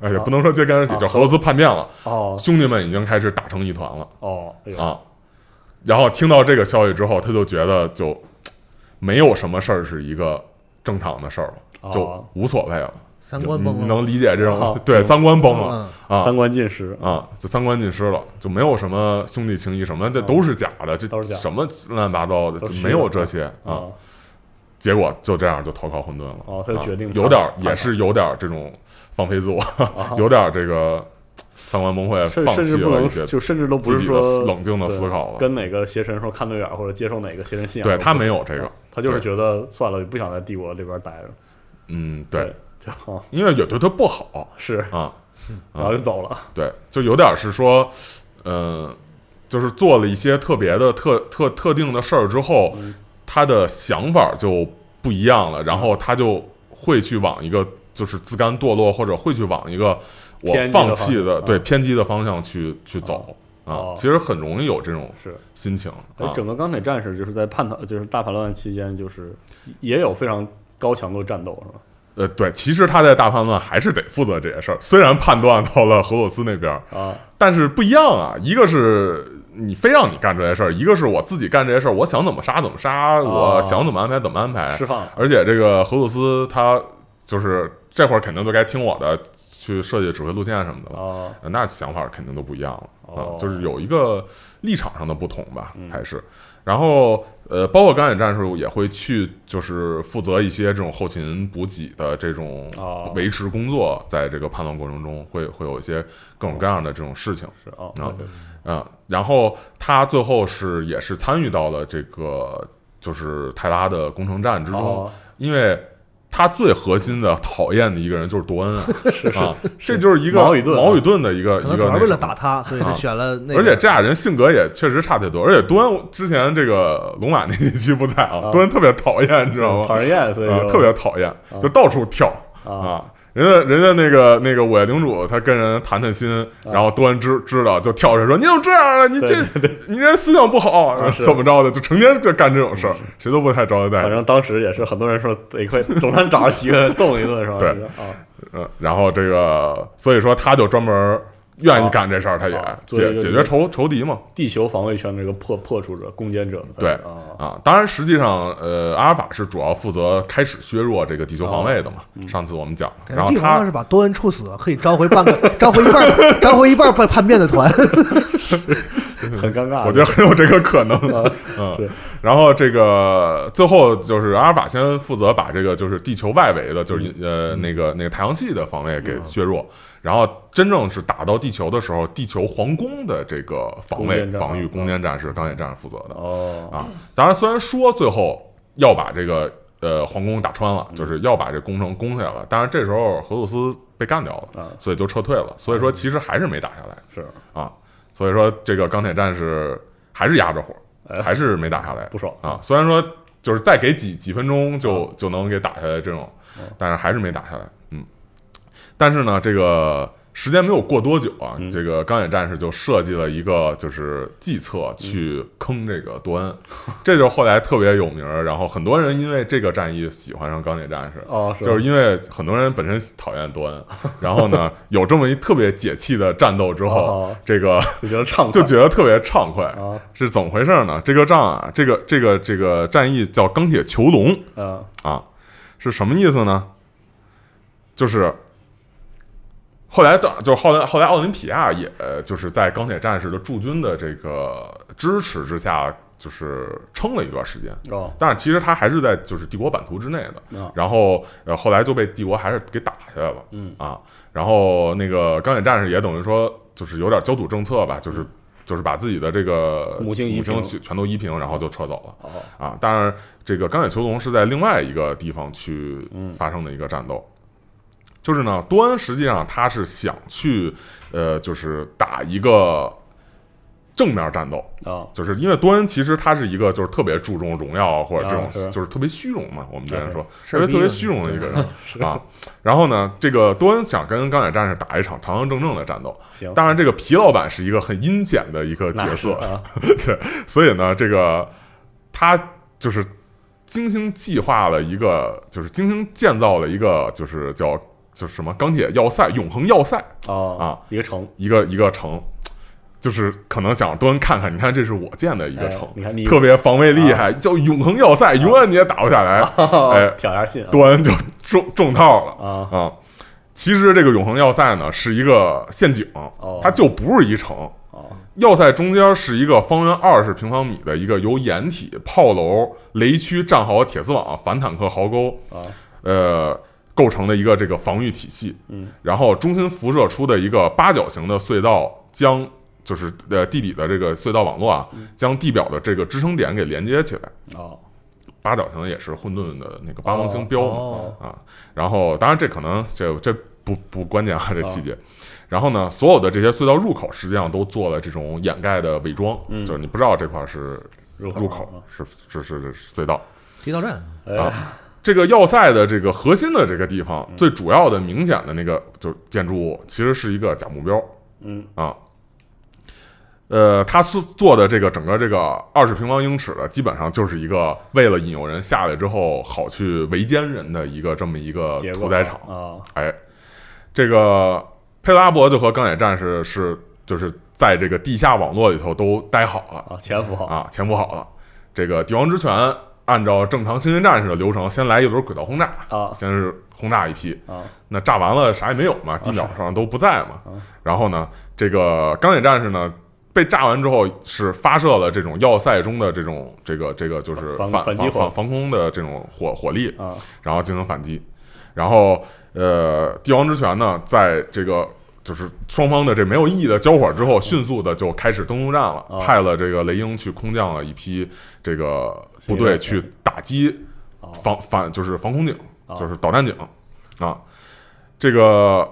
而且啊不能说揭竿而起，啊就是俄罗斯叛变了，哦。兄弟们已经开始打成一团了。哦哎啊。然后听到这个消息之后，他就觉得就 <tsk> 没有什么事儿是一个正常的事儿了，就哦无所谓了。三观崩了，你能理解这种、哦。<laughs> 对嗯三观崩了嗯，啊。三观尽失。啊，就三观尽失了，就没有什么兄弟情谊什么的，都是假的，这嗯都是假的。什么乱七八糟的，就没有这些啊。啊结果就这样就投靠混沌了。哦他就啊决定有点儿也是有点儿这种放飞自我，啊 <laughs> 有点儿这个三观崩溃，甚放弃不能了一些就甚至都不是说冷静的思考了。跟哪个邪神说看对眼儿或者接受哪个邪神信仰对他没有这个，他就是觉得算了，不想在帝国里边待着。嗯，对，因为也对他不好是啊。<laughs> 然后就走了。对，就有点是说，呃，就是做了一些特别的特特特定的事儿之后，嗯他的想法就不一样了，然后他就会去往一个就是自甘堕落，或者会去往一个我放弃的对偏激的方向去去走啊哦。其实很容易有这种是，心情整个钢铁战士就是在叛逃，就是大叛乱期间，就是也有非常高强度的战斗，是吧？呃，对，其实他在大叛乱还是得负责这些事儿，虽然判断到了荷鲁斯那边儿，啊，但是不一样啊，一个是你非让你干这些事儿，一个是我自己干这些事儿，我想怎么杀怎么杀，哦我想怎么安排怎么安排。释放而且这个荷鲁斯他就是这会儿肯定就该听我的，去设计指挥路线什么的了。那想法肯定都不一样了啊哦，就是有一个立场上的不同吧，嗯还是。然后呃，包括钢铁战士也会去，就是负责一些这种后勤补给的这种哦维持工作，在这个判断过程中会会有一些各种各样的这种事情。是啊，嗯，然后他最后是也是参与到了这个就是泰拉的攻城战之中，哦。因为他最核心的讨厌的一个人就是多恩啊，<laughs> 啊，这就是一个毛与盾矛与盾的一个一可能主要为了打他，所以他选了那个。而且这俩人性格也确实差太多，而且多恩之前这个龙马那一期不在啊，啊。多恩特别讨厌，你知道吗？讨人厌，所以就啊特别讨厌，就到处跳啊。啊。人家人家那个那个五叶领主，他跟人谈谈心，然后多恩知知道就跳出来说：“你怎么这样啊？你这你这人思想不好，啊怎么着的？”就成天就干这种事儿，谁都不太招待反。正当时也是很多人说得亏，总算找着几个人 <laughs> 揍一顿是吧？对啊，嗯，然后这个，所以说他就专门愿意干这事儿，他也解解决仇仇敌嘛。地球防卫圈这个破破除者、攻坚者，对啊，啊，当然，实际上，呃，阿尔法是主要负责开始削弱这个地球防卫的嘛。上次我们讲，然后他要是把多恩处死，可以召回半个，召回一半儿，召回一半儿叛叛变的团。<laughs> 很尴尬。我觉得很有这个可能。啊嗯，然后这个最后就是阿尔法先负责把这个就是地球外围的，就是嗯呃那个那个太阳系的防卫给削弱，然后真正是打到地球的时候，地球皇宫的这个防卫防御啊攻坚战是钢铁战士负责的哦啊。当然，虽然说最后要把这个呃皇宫打穿了，嗯就是要把这工程攻下来了，但是这时候荷鲁斯被干掉了，啊，所以就撤退了。所以说，其实还是没打下来。是啊，所以说这个钢铁战士还是压着火，哎还是没打下来不爽啊。虽然说就是再给几几分钟就就能给打下来这种嗯，但是还是没打下来。嗯，但是呢，这个时间没有过多久啊，嗯。这个钢铁战士就设计了一个就是计策去坑这个多恩，<laughs> 这就是后来特别有名儿，然后很多人因为这个战役喜欢上钢铁战士。哦，是就是因为很多人本身讨厌多恩，<laughs> 然后呢，有这么一特别解气的战斗之后，哦这个就觉得畅快。<laughs> 就觉得特别畅快，啊是怎么回事呢？这个仗啊，这个这个这个战役叫钢铁囚笼。啊啊，是什么意思呢？就是后来的，就是后来后来奥林匹亚也呃就是在钢铁战士的驻军的这个支持之下，就是撑了一段时间。哦但是其实他还是在就是帝国版图之内的，啊然后呃后来就被帝国还是给打下来了。嗯啊，然后那个钢铁战士也等于说就是有点焦土政策吧，就是就是把自己的这个母星移平全全都移平，然后就撤走了哦啊。当然，这个钢铁囚笼是在另外一个地方去嗯发生的一个战斗。就是呢，多恩实际上他是想去，呃，就是打一个正面战斗，啊。就是因为多恩其实他是一个就是特别注重荣耀或者这种就是特别虚荣嘛，我们之前说特别特别虚荣的一个人啊。然后呢，这个多恩想跟钢铁战士打一场堂堂正正的战斗，行，当然这个皮老板是一个很阴险的一个角色，啊。<laughs> 对，所以呢，这个他就是精心计划了一个，就是精心建造了一个，就是叫就是什么钢铁要塞、永恒要塞哦啊，一个城。一个一个城，就是可能想多人看看，你看这是我建的一个哎城，你看你特别防卫厉害，叫永恒要塞，永远你也打不下来，<laughs> 哎挑一下信啊。多恩就中中套了啊。啊。其实这个永恒要塞呢是一个陷阱，哦。它就不是一城。哦。要塞中间是一个方圆二十平方米的一个由掩体、炮楼、雷区、战壕、铁丝网、反坦克壕沟，啊。呃，构成的一个这个防御体系。嗯，然后中心辐射出的一个八角形的隧道，将就是呃地底的这个隧道网络啊，将地表的这个支撑点给连接起来。哦八角形也是混沌的那个八芒星标嘛、哦啊。然后当然这可能这这不不关键啊，这细节。然后呢，所有的这些隧道入口实际上都做了这种掩盖的伪装，嗯就是你不知道这块是入入口是是是是隧道。地道战，哎啊这个要塞的这个核心的这个地方，嗯最主要的明显的那个就建筑物，其实是一个假目标嗯啊。呃，他是做的这个整个这个二十平方英尺的，基本上就是一个为了引诱人下来之后好去围歼人的一个这么一个屠宰场。啊，哎，这个佩拉伯就和钢铁战士是就是在这个地下网络里头都待好了。啊，潜伏好啊，潜伏好了。这个帝王之拳按照正常星舰战士的流程，先来一轮轨道轰炸，啊先是轰炸一批，啊那炸完了啥也没有嘛，地表上都不在嘛啊。然后呢，这个钢铁战士呢。被炸完之后，是发射了这种要塞中的这种这个这个就是反反反击防防空的这种火火力，啊然后进行反击。然后呃，帝王之拳呢，在这个就是双方的这没有意义的交火之后，迅速的就开始登陆战了，哦派了这个雷鹰去空降了一批这个部队去打击哦防反就是防空井，哦就是导弹警啊。这个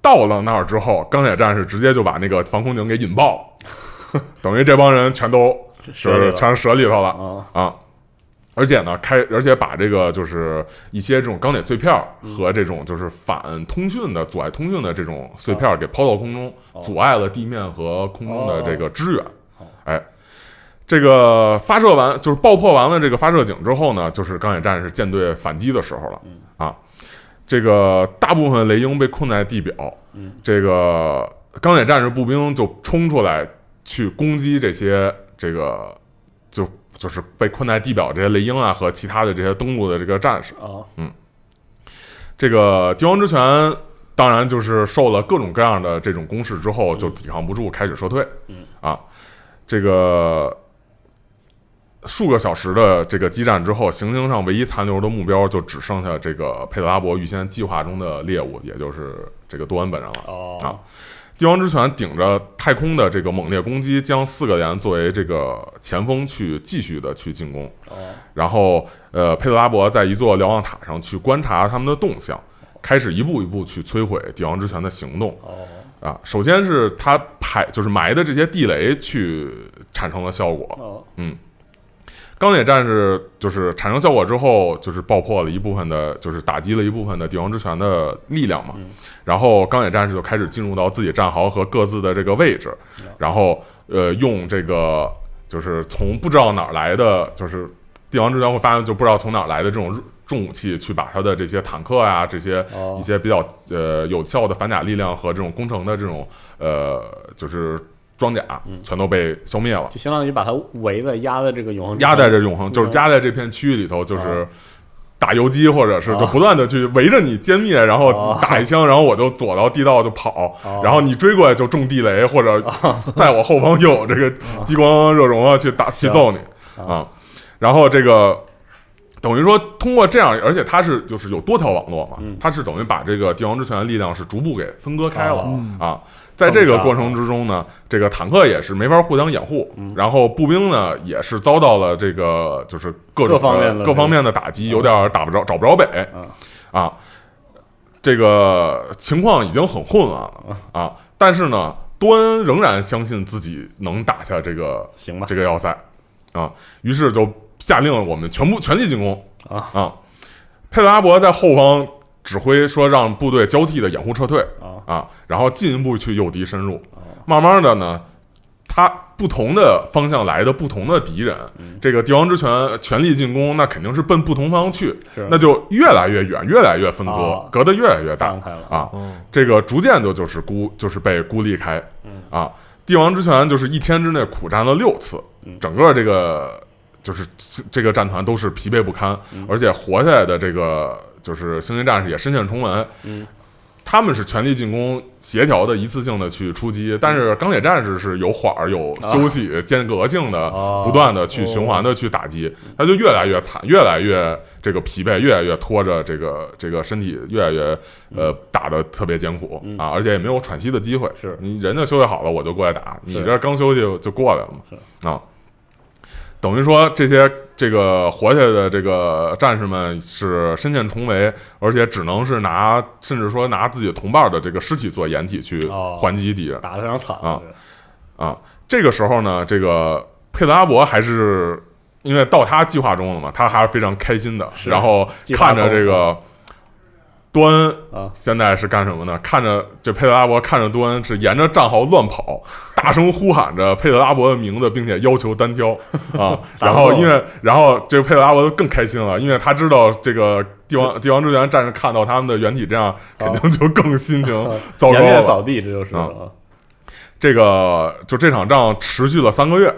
到了那儿之后，钢铁战士直接就把那个防空警给引爆，<laughs> 等于这帮人全都 <laughs> 就是全折里头了。啊。啊，而且呢，开而且把这个就是一些这种钢铁碎片儿和这种就是反通讯的阻碍通讯的这种碎片儿给抛到空中，哦。阻碍了地面和空中的这个支援。哦。哎，这个发射完就是爆破完了这个发射井之后呢，就是钢铁战士舰队反击的时候了嗯。啊。这个大部分雷鹰被困在地表，嗯。这个钢铁战士步兵就冲出来去攻击这些这个就就是被困在地表这些雷鹰啊和其他的这些登陆的这个战士。啊这个帝王之拳当然就是受了各种各样的这种攻势之后，就抵抗不住，开始撤退。嗯啊，这个数个小时的这个激战之后，行星上唯一残留的目标就只剩下这个佩特拉伯预先计划中的猎物，也就是这个多恩本人了。哦啊帝王之拳顶着太空的这个猛烈攻击，将四个连作为这个前锋去继续的去进攻。哦。然后，呃，佩特拉伯在一座瞭望塔上去观察他们的动向，开始一步一步去摧毁帝王之拳的行动。哦。啊。首先是他排就是埋的这些地雷去产生了效果，哦钢铁战士就是产生效果之后，就是爆破了一部分的，就是打击了一部分的帝王之拳的力量嘛。嗯。然后钢铁战士就开始进入到自己战壕和各自的这个位置，然后呃用这个就是从不知道哪儿来的，就是帝王之拳会发现就不知道从哪儿来的这种重武器，去把他的这些坦克啊这些哦。一些比较呃有效的反甲力量和这种工程的这种呃就是装甲嗯。全都被消灭了。就相当于把它围在压在这个永恒压在这永恒，就是压在这片区域里头，就是哦打游击，或者是就不断的去围着你歼灭，然后哦打一枪，然后我就躲到地道就跑，哦然后你追过来就中地雷，或者 <laughs> 在我后方又有 <laughs> 这个激光热熔啊去打去揍你。啊，然后这个。等于说，通过这样，而且它是就是有多条网络嘛，嗯。它是等于把这个帝王之拳的力量是逐步给分割开了、哦啊。在这个过程之中呢，这个坦克也是没法互相掩护，嗯。然后步兵呢也是遭到了这个就是各方面的各方面的打击，有点打不着找不着北嗯。啊。这个情况已经很混乱了啊，但是呢，多恩仍然相信自己能打下这个行吧这个要塞啊，于是就下令我们全部全力进攻啊。啊。佩德拉伯在后方指挥说让部队交替的掩护撤退啊啊，然后进一步去诱敌深入。哦慢慢的呢，他不同的方向来的不同的敌人，嗯这个帝王之拳全力进攻，那肯定是奔不同方向去，那就越来越远，越来越分割，啊隔得越来越大啊。哦，这个逐渐就就是孤就是被孤立开嗯啊。帝王之拳就是一天之内苦战了六次嗯，整个这个就是这个战团都是疲惫不堪嗯，而且活下来的这个就是星际战士也身陷重围。嗯。他们是全力进攻，协调的一次性的去出击，但是钢铁战士是有缓儿、有休息、间隔性的，哦不断的去循环的去打击，他就越来越惨，越来越这个疲惫，越来越拖着这个这个身体，越来越呃打的特别艰苦嗯。啊，而且也没有喘息的机会。是。你人家休息好了，我就过来打，你这刚休息就过来了嘛。是。啊，等于说这些这个活下来的这个战士们是身陷重围，而且只能是拿甚至说拿自己同伴的这个尸体做掩体去哦还击敌人。打得非常惨啊啊，这个时候呢，这个佩德拉伯还是因为到他计划中了嘛，他还是非常开心的。然后看着这个多恩啊现在是干什么呢？看着这佩德拉伯看着多恩是沿着战壕乱跑，<laughs> 大声呼喊着佩德拉伯的名字，并且要求单挑 <laughs> 啊。然后因为然后这个佩德拉伯就更开心了，因为他知道这个帝 <laughs> 王帝王之源战士看到他们的原体这样，肯定就更心情糟糕了。扫地，这就是啊这个就这场仗持续了三个月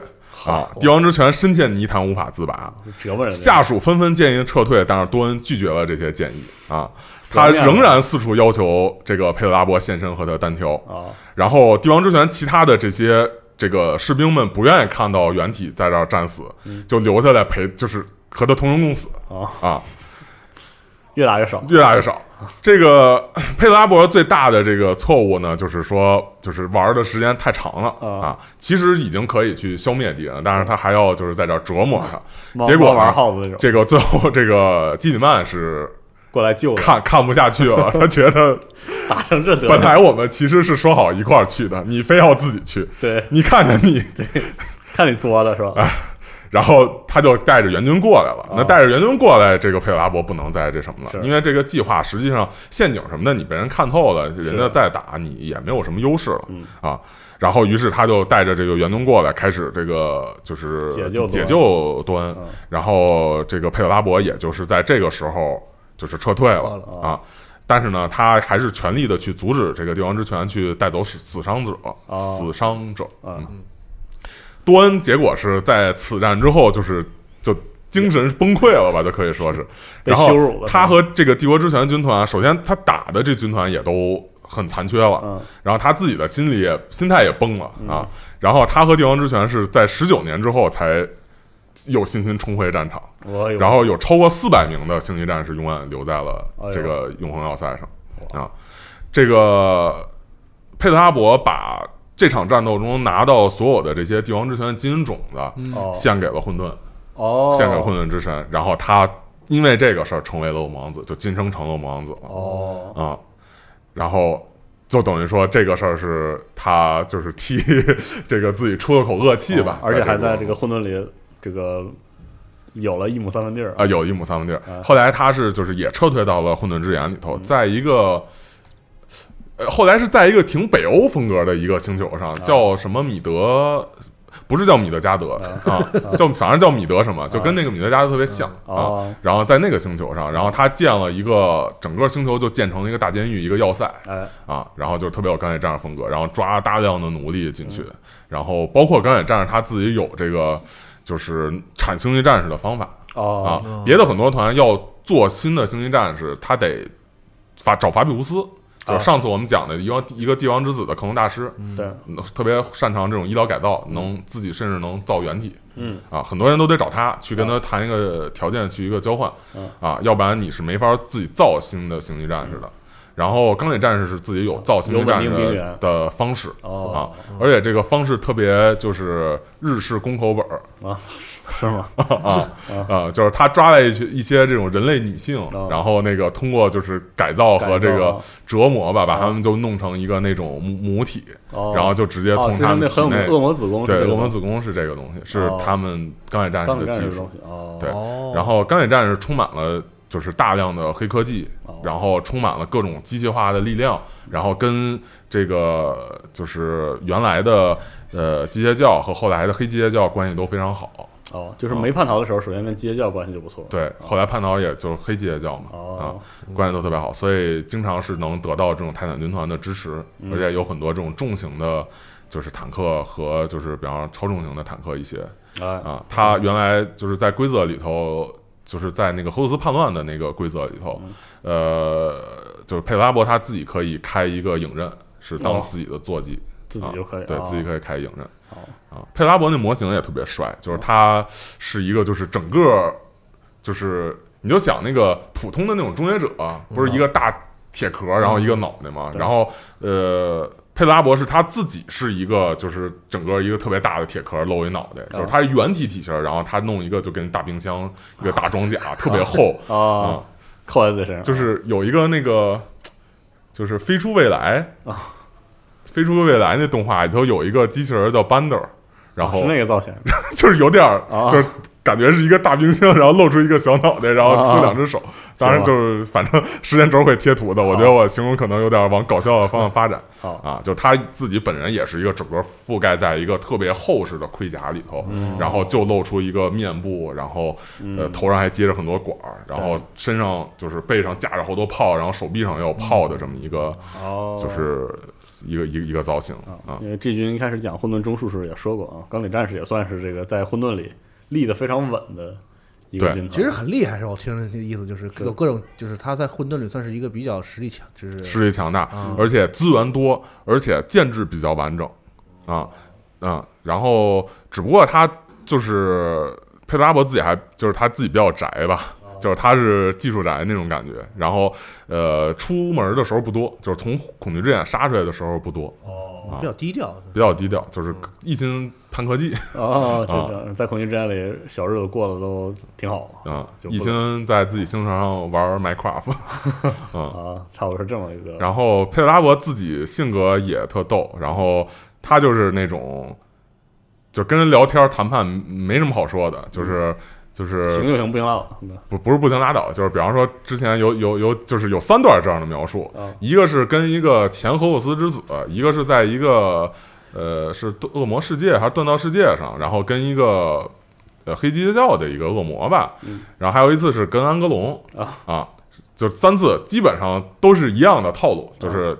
啊，帝王之权深陷泥潭无法自拔，折磨人。下属纷纷建议撤退，但是多恩拒绝了这些建议啊，他仍然四处要求这个佩德拉伯现身和他单挑。啊，然后帝王之权其他的这些这个士兵们不愿意看到原体在这儿战死，就留下来陪，就是和他同生共死啊啊，越打越少。越来越少。这个 <clears throat> 佩德拉伯最大的这个错误呢，就是说，就是玩的时间太长了啊啊。其实已经可以去消灭敌人，但是他还要就是在这儿折磨他。猫结果玩呢耗子那种，这个最后这个基里曼是过来救，看看不下去了，<laughs> 他觉得打成这德。本来我们其实是说好一块儿去的，你非要自己去，对，你看看你，对看你作的是吧？然后他就带着援军过来了。啊那带着援军过来，这个佩德拉伯不能再这什么了，因为这个计划实际上陷阱什么的你被人看透了，人家再打你也没有什么优势了。嗯。啊。然后，于是他就带着这个援军过来，开始这个就是解救解救多恩。嗯。然后这个佩特拉伯也就是在这个时候就是撤退了。啊。但是呢，他还是全力的去阻止这个帝王之权去带走死死伤者，哦。死伤者。啊，多恩结果是在此战之后，就是就精神崩溃了吧，就可以说是。被然后羞辱了。他和这个帝国之权军团，首先他打的这军团也都很残缺了，嗯然后他自己的心理也心态也崩了嗯啊。然后他和帝王之权是在十九年之后才有信心重回战场，然后有超过四百名的星际战士永远留在了这个永恒要塞上啊。这个佩特拉伯把这场战斗中拿到所有的这些帝王之权基因种子，哦献给了混沌，哦，献给混沌之神，然后他因为这个事儿成为了我们王子，就晋升成了我们王子了哦，啊。然后就等于说这个事儿是他就是替 <laughs> 这个自己出了口恶气吧，哦而且还在在这个混沌里，这个有了一亩三分地儿啊，有一亩三分地儿啊。后来他是就是也撤退到了混沌之眼里头，嗯在一个。呃，后来是在一个挺北欧风格的一个星球啊上，叫什么米德，不是叫米德加德啊，叫反正叫米德什么，就跟那个米德加德特别像啊。哦，然后在那个星球上，然后他建了一个整个星球就建成了一个大监狱，一个要塞哎，啊，然后就特别有钢铁战士风格，然后抓大量的奴隶进去，然后包括钢铁战士他自己有这个就是产星际战士的方法哦，啊，别的很多团要做新的星际战士，他得法找法比乌斯。就上次我们讲的一个一个帝王之子的克隆大师，对，嗯特别擅长这种医疗改造，能自己甚至能造原体，嗯，啊，很多人都得找他去跟他谈一个条件，去一个交换嗯，啊，要不然你是没法自己造新的星际战士的。然后钢铁战士是自己有造型战士的方式啊哦，，而且这个方式特别就是日式宫口本儿。啊 <laughs> 是吗？<laughs> 啊 <laughs> 啊，就是他抓了一些一些这种人类女性哦，然后那个通过就是改造和这个折磨吧，把哦。他们就弄成一个那种母母体，哦，然后就直接哦，从他们那恶魔子宫对，恶魔子宫是这个东西，是哦。他们钢铁战士的技术。对哦。然后钢铁战士充满了就是大量的黑科技，哦然后充满了各种机械化的力量，然后跟这个就是原来的呃机械教和后来的黑机械教关系都非常好。哦，就是没叛逃的时候，首先跟机械教关系就不错，对，后来叛逃也就是黑机械教嘛，啊哦，，关系都特别好，所以经常是能得到这种泰坦军团的支持，嗯而且有很多这种重型的。就是坦克和就是比方说超重型的坦克一些哎，啊，它原来就是在规则里头，就是在那个荷鲁斯叛乱的那个规则里头，呃，就是佩拉伯他自己可以开一个影刃，是当哦。自己的坐骑，自己就可以，对哦。自己可以开影刃。哦。啊。佩拉伯那模型也特别帅，就是他是一个就是整个就是你就想那个普通的那种终结者，不是一个大铁壳，然后一个脑袋嘛，然后呃。佩德拉博士他自己是一个，就是整个一个特别大的铁壳露一脑袋，就是他是圆体体型，然后他弄一个就跟大冰箱一个大装甲，特别厚啊啊，，扣在自身上，就是有一个那个，就是飞出未来啊，飞出未来那动画里头有一个机器人叫 Bander，然后是那个造型。<laughs> 就是有点就是感觉是一个大冰箱，然后露出一个小脑袋，然后出两只手。当然就是反正时间轴会贴图的，我觉得我形容可能有点往搞笑的方向发展。啊。就他自己本人也是一个整个覆盖在一个特别厚实的盔甲里头，然后就露出一个面部，然后呃头上还接着很多管儿，然后身上就是背上架着好多炮，然后手臂上也有炮的这么一个，哦，就是一个一个一个造型啊。因为这军一开始讲混沌中术时也说过啊，钢铁战士也算是这个在混沌里立得非常稳的一个对军团，其实很厉害，是吧？我听着这个意思就是有各种，就是他在混沌里算是一个比较实力强，就是实力强大啊，而且资源多，而且建制比较完整，啊啊，然后只不过他就是佩德拉伯自己还就是他自己比较宅吧，就是他是技术宅那种感觉，然后呃出门的时候不多，就是从恐惧之眼杀出来的时候不多，哦比较低调。比较低调，就是一心攀科技。<laughs> 啊，就是在恐惧之眼里小日子过得都挺好啊，一心在自己星球上玩 Minecraft，<laughs> 啊。啊，差不多是这么一个，然后佩德拉伯自己性格也特逗，然后他就是那种，就跟人聊天谈判没什么好说的，就是就是行就行，不行拉倒，不不是不行拉倒，就是比方说之前有有有就是有三段这样的描述，啊一个是跟一个前荷沃斯之子，一个是在一个呃是恶魔世界还是锻造世界上，然后跟一个呃黑基督教的一个恶魔吧，嗯然后还有一次是跟安格隆啊就三次基本上都是一样的套路，就是。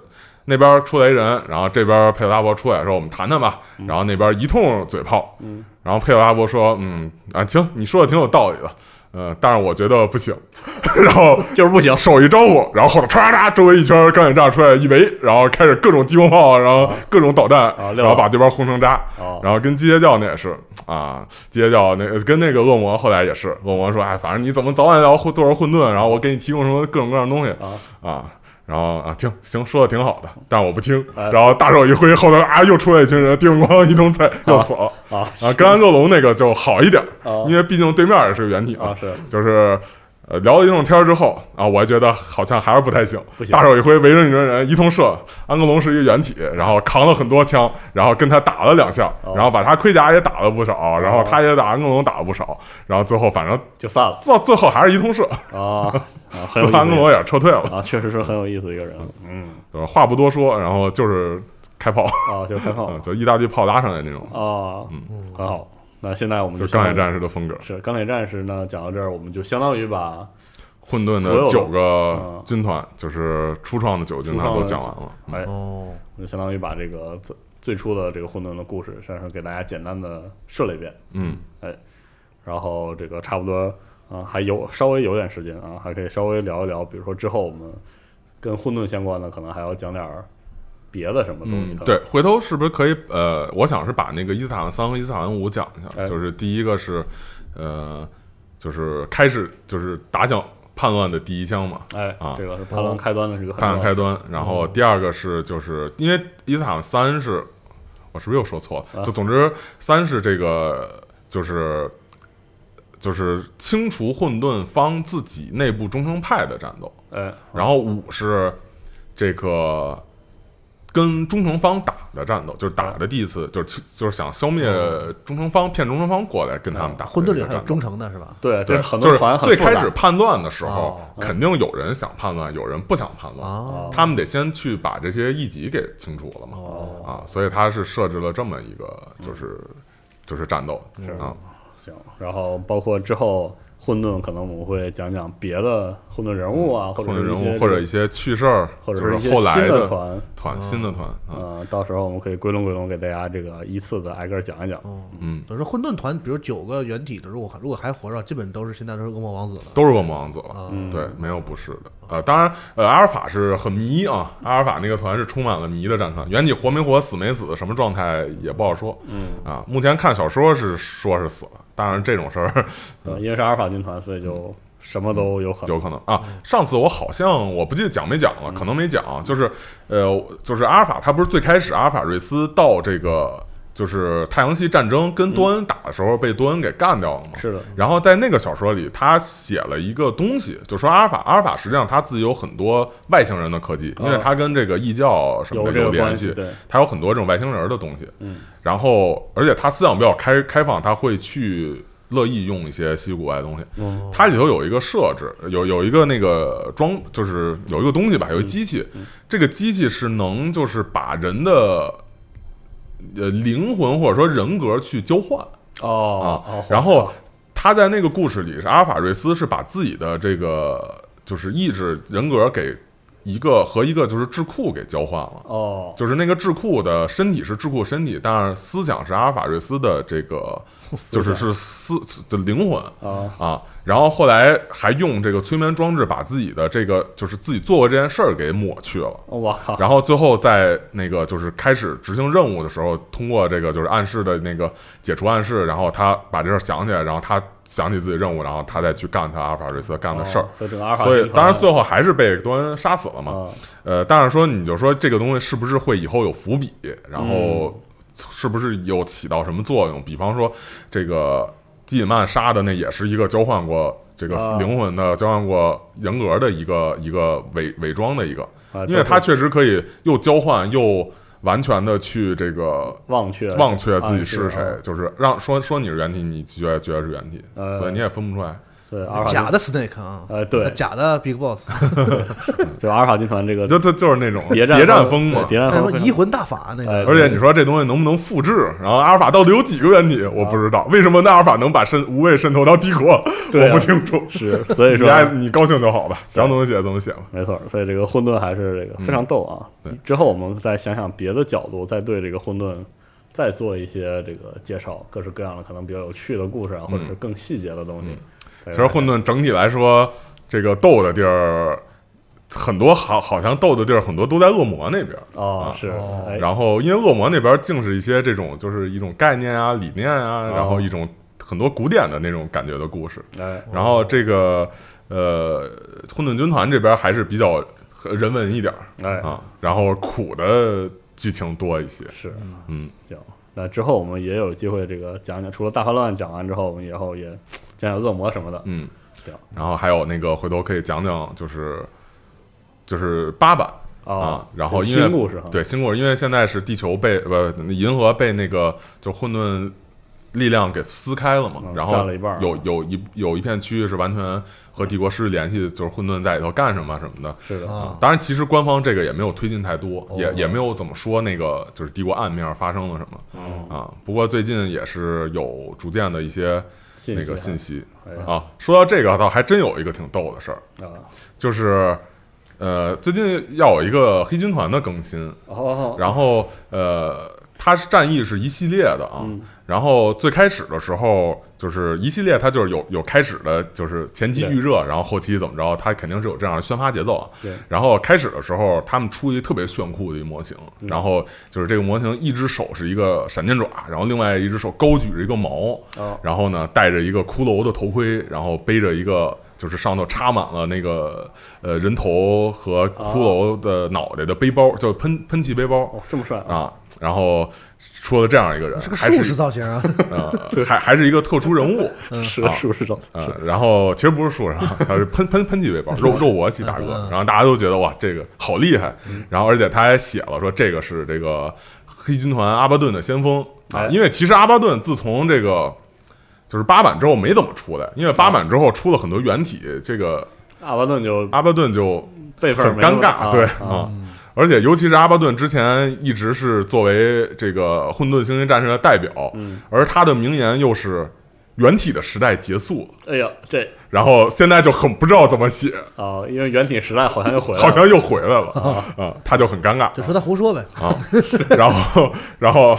那边出来一人，然后这边佩特拉伯出来说：“我们谈谈吧。”然后那边一通嘴炮，嗯。然后佩特拉伯说：“嗯啊，行，你说的挺有道理的，呃，但是我觉得不行。<laughs> ”然后就是不行，手一招呼，然后后头唰唰，周围一圈钢铁炸出来一围，然后开始各种激光炮，然后各种导弹，啊然后把对方轰成渣。啊，然后跟机械教那也是啊，机械教那跟那个恶魔后来也是，恶魔说，哎，反正你怎么早晚要混多少混沌，然后我给你提供什么各种各样的东西。啊。啊。然后啊，听行，说的挺好的，但我不听。哎然后大手一挥，后头啊又出来一群人，叮咣一通踩，又死了。啊啊，跟安格龙那个就好一点，啊因为毕竟对面也是个原体啊，是就是呃聊了一通天儿之后啊，我还觉得好像还是不太行。不行大手一挥，围着一群人一通射。安格隆是一个原体，然后扛了很多枪，然后跟他打了两下，哦然后把他盔甲也打了不少，然后他也打安格隆打了不少，然后最后反正就散了最最后还是一通射，啊 <laughs> 最后安格隆也撤退了。啊，确实是很有意思一个人，嗯呃话不多说，然后就是开炮，啊，就开炮 <laughs> 嗯就意大利炮拉上来那种，啊，嗯很好。那现在我们就钢铁战士的风格。是钢铁战士呢，讲到这儿，我们就相当于把混沌的的九个嗯军团，就是初创的九个军团都讲完了。嗯哎，哦，就相当于把这个最最初的这个混沌的故事，算是给大家简单的说了一遍。嗯，哎然后这个差不多啊、还有稍微有点时间啊，还可以稍微聊一聊，比如说之后我们跟混沌相关的，可能还要讲点儿别的什么东西。嗯对，回头是不是可以？呃，我想是把那个伊斯坦三和伊斯坦五讲一下。哎就是第一个是，呃，就是开始就是打响叛乱的第一枪嘛，哎，啊这个是叛乱开端的这个很叛乱开端。然后第二个是就是因为伊斯坦三是，我是不是又说错了？啊就总之三是这个就是。就是清除混沌方自己内部忠诚派的战斗，哎，然后五是这个跟忠诚方打的战斗，就是打的第一次，就是就是想消灭忠诚方，骗忠诚方过来跟他们打混沌里还有忠诚的是吧？对，就是很多团最开始叛乱的时候哦，肯定有人想叛乱，有人不想叛乱，啊，他们得先去把这些异己给清除了嘛，哦，啊，所以他是设置了这么一个就是就是战斗。是啊，行，然后包括之后混沌，可能我们会讲讲别的混沌人物啊，或者混沌人是一些物或者一些趣事儿，或者是一些新后来的团，团新的团啊，呃，到时候我们可以归拢归拢，给大家这个依次的挨个讲一讲。哦，嗯，等于说混沌团，比如九个原体的，如果还如果还活着，基本都是现在都是恶魔王子了。都是恶魔王子了。对，没有不是的。呃，当然，呃，阿尔法是很迷啊，阿尔法那个团是充满了迷的战团，原体活没活、死没死，什么状态也不好说嗯，啊。目前看小说是说是死了，当然这种事儿，呃，因为是阿尔法军团，所以就什么都有可能。有可能啊。上次我好像我不记得讲没讲了，可能没讲。就是呃，就是阿尔法，他不是最开始阿尔法瑞斯到这个就是太阳系战争跟多恩打的时候被多恩给干掉了嘛？是的，然后在那个小说里，他写了一个东西，就说阿尔法，阿尔法实际上他自己有很多外星人的科技，因为他跟这个异教什么的有联系，对，他有很多这种外星人的东西。嗯，然后而且他思想比较开开放，他会去乐意用一些稀奇古怪的东西。嗯它里头有一个设置，有有一个那个装，就是有一个东西吧，有一机器，嗯。这个机器是能就是把人的呃灵魂或者说人格去交换。哦哦，然后他在那个故事里是阿尔法瑞斯是把自己的这个就是意志人格给一个和一个就是智库给交换了。哦，就是那个智库的身体是智库身体，但是思想是阿尔法瑞斯的这个，就是是思的灵魂啊啊。然后后来还用这个催眠装置把自己的这个就是自己做过这件事儿给抹去了。我靠，然后最后在那个就是开始执行任务的时候，通过这个就是暗示的那个解除暗示，然后他把这事儿想起来，然后他想起自己任务，然后他再去干他阿尔法瑞斯干的事儿哦。所以当然最后还是被多恩杀死了嘛。啊呃，但是说你就说这个东西是不是会以后有伏笔，然嗯后是不是有起到什么作用？比方说这个基尔曼杀的那也是一个交换过这个啊灵魂的、交换过人格的一个一个伪伪装的一个，啊，因为他确实可以又交换又完全的去这个。忘却忘却自己是谁啊，就是让说说你是原体，你觉得觉得是原体，呃所以你也分不出来。所以阿尔法假的 Snake 啊，呃对假的 Big Boss，<laughs> 就阿尔法军团这个就就就是那种谍战谍战风风嘛，谍战风什么移魂大法那哎个，而且你说这东西能不能复制？然后阿尔法到底有几个原理？我不知道。为什么那阿尔法能把渗无畏渗透到帝国？<laughs> 我不清楚。是，所以你说爱你高兴就好吧，想怎么写怎么写吧。没错，所以这个混沌还是这个非常逗啊。之后我们再想想别的角度，再对这个混沌再做一些这个介绍，各式各样的可能比较有趣的故事啊，或者是更细节的东西。再其实混沌整体来说，这个斗的地儿很多，好好像斗的地儿很多都在恶魔那边。啊哦是，哎然后因为恶魔那边竟是一些这种就是一种概念啊、理念啊，然后一种很多古典的那种感觉的故事。哎然后这个呃，混沌军团这边还是比较人文一点儿哎啊，然后苦的剧情多一些。是嗯，行。那之后我们也有机会这个讲讲，除了大叛乱讲完之后，我们以后也讲讲恶魔什么的。嗯行，然后还有那个回头可以讲讲，就是就是八版哦啊，然后因为新故事，对新故事，因为现在是地球被不银河被那个就混沌力量给撕开了嘛，嗯然后占了一半有有一有一片区域是完全和帝国失去联系，就是混沌在里头干什么什么的。是的，啊，当然，其实官方这个也没有推进太多，哦也也没有怎么说那个就是帝国暗面发生了什么嗯，啊。不过最近也是有逐渐的一些那个信息信息哎啊。说到这个，倒还真有一个挺逗的事儿，啊，就是呃，最近要有一个黑军团的更新，哦，然后呃，它是战役是一系列的啊。嗯然后最开始的时候，就是一系列，它就是有有开始的，就是前期预热，然后后期怎么着，它肯定是有这样的宣发节奏啊。对，然后开始的时候，他们出一个特别炫酷的一个模型，嗯然后就是这个模型一只手是一个闪电爪，然后另外一只手高举着一个矛，哦，然后呢戴着一个骷髅的头盔，然后背着一个就是上头插满了那个呃人头和骷髅的脑袋的背包，叫喷喷气背包哦，这么帅啊！啊。然后出了这样一个人，是个术还是士造型啊，<laughs> 呃，还还是一个特殊人物，是啊是是是，呃，然后其实不是树上，<laughs> 他是喷喷喷气背包，肉肉搏系大哥，然后大家都觉得哇，这个好厉害，然后而且他还写了说这个是这个黑军团阿巴顿的先锋。啊哎，因为其实阿巴顿自从这个就是八版之后没怎么出来，因为八版之后出了很多原体，这个阿巴顿就阿巴顿就辈分很尴尬，对啊啊。而且，尤其是阿巴顿之前一直是作为这个混沌星云战士的代表，嗯。而他的名言又是“原体的时代结束了。哎呀，这”，然后现在就很不知道怎么写，啊，因为原体时代好像又回来了，好像又回来了。<laughs> 啊、他就很尴尬。就说他胡说呗。啊。然后，然后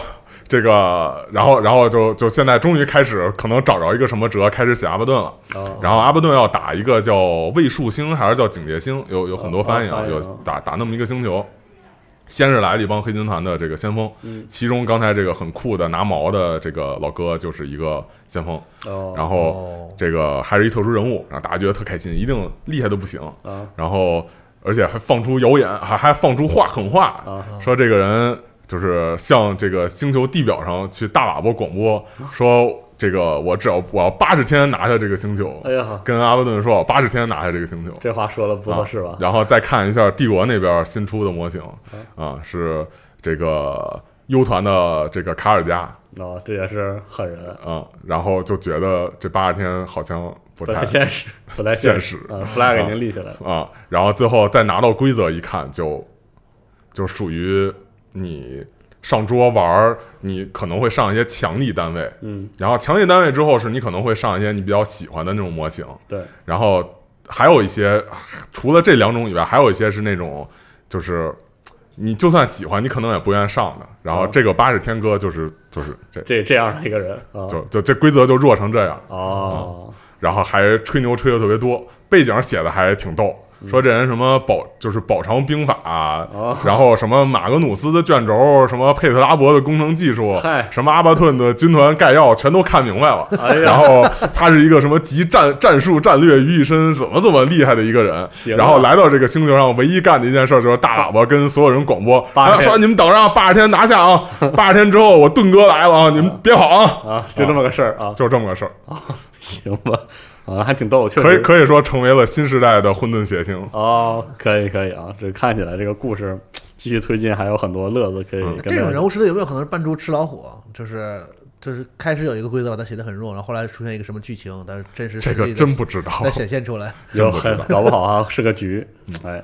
这个，然后，然后就就现在终于开始可能找着一个什么辙，开始写阿巴顿了。啊然后阿巴顿要打一个叫卫戍星还是叫警戒星，有有很多翻译啊，有打打那么一个星球。先是来了一帮黑军团的这个先锋，嗯。其中刚才这个很酷的拿矛的这个老哥就是一个先锋，哦，然后哦，这个还是一特殊人物，然后大家觉得特开心，一定厉害的不行，啊。然后而且还放出谣言，还还放出话狠话，啊。说这个人就是向这个星球地表上去大喇叭广播，说这个我只要我要八十天拿下这个星球，哎呀，跟阿巴顿说，我八十天拿下这个星球。这话说的不合适吧？啊？然后再看一下帝国那边新出的模型啊，是这个 U 团的这个卡尔加哦，这也是狠人，啊，然后就觉得这八十天好像不不太太现实，不太现实，flag 已经立起来了。啊，然后最后再拿到规则一看，就就属于你上桌玩儿，你可能会上一些强力单位，嗯，然后强力单位之后是你可能会上一些你比较喜欢的那种模型，对，然后还有一些除了这两种以外，还有一些是那种就是你就算喜欢，你可能也不愿意上的。然后哦。这个八十天哥就是就是这这这样的一个人啊，就就这规则就弱成这样，哦，然后还吹牛吹的特别多，背景写的还挺逗。说这人什么保就是保长兵法、哦然后什么马格努斯的卷轴，什么佩特拉伯的工程技术嗨，什么阿巴顿的军团概要，全都看明白了。哎然后他是一个什么集战战术战略于一身，怎么怎么厉害的一个人然后来到这个星球上，唯一干的一件事就是大喇叭跟所有人广播，说你们等着啊，八十天拿下啊，八十天之后我盾哥来了啊，你们别跑啊，啊，就这么个事儿啊，就这么个事儿，<laughs> <laughs> 行吧，啊，还挺逗，确可以可以说成为了新时代的混沌血腥。哦，可以可以啊，这看起来这个故事继续推进，还有很多乐子可以这种人物设定有没有可能是扮猪吃老虎？就是就是开始有一个规则把它写的很弱，然后后来出现一个什么剧情，但是真实这个实力真不知道，再显现出来。有真不知道很搞不好啊是个局，哎，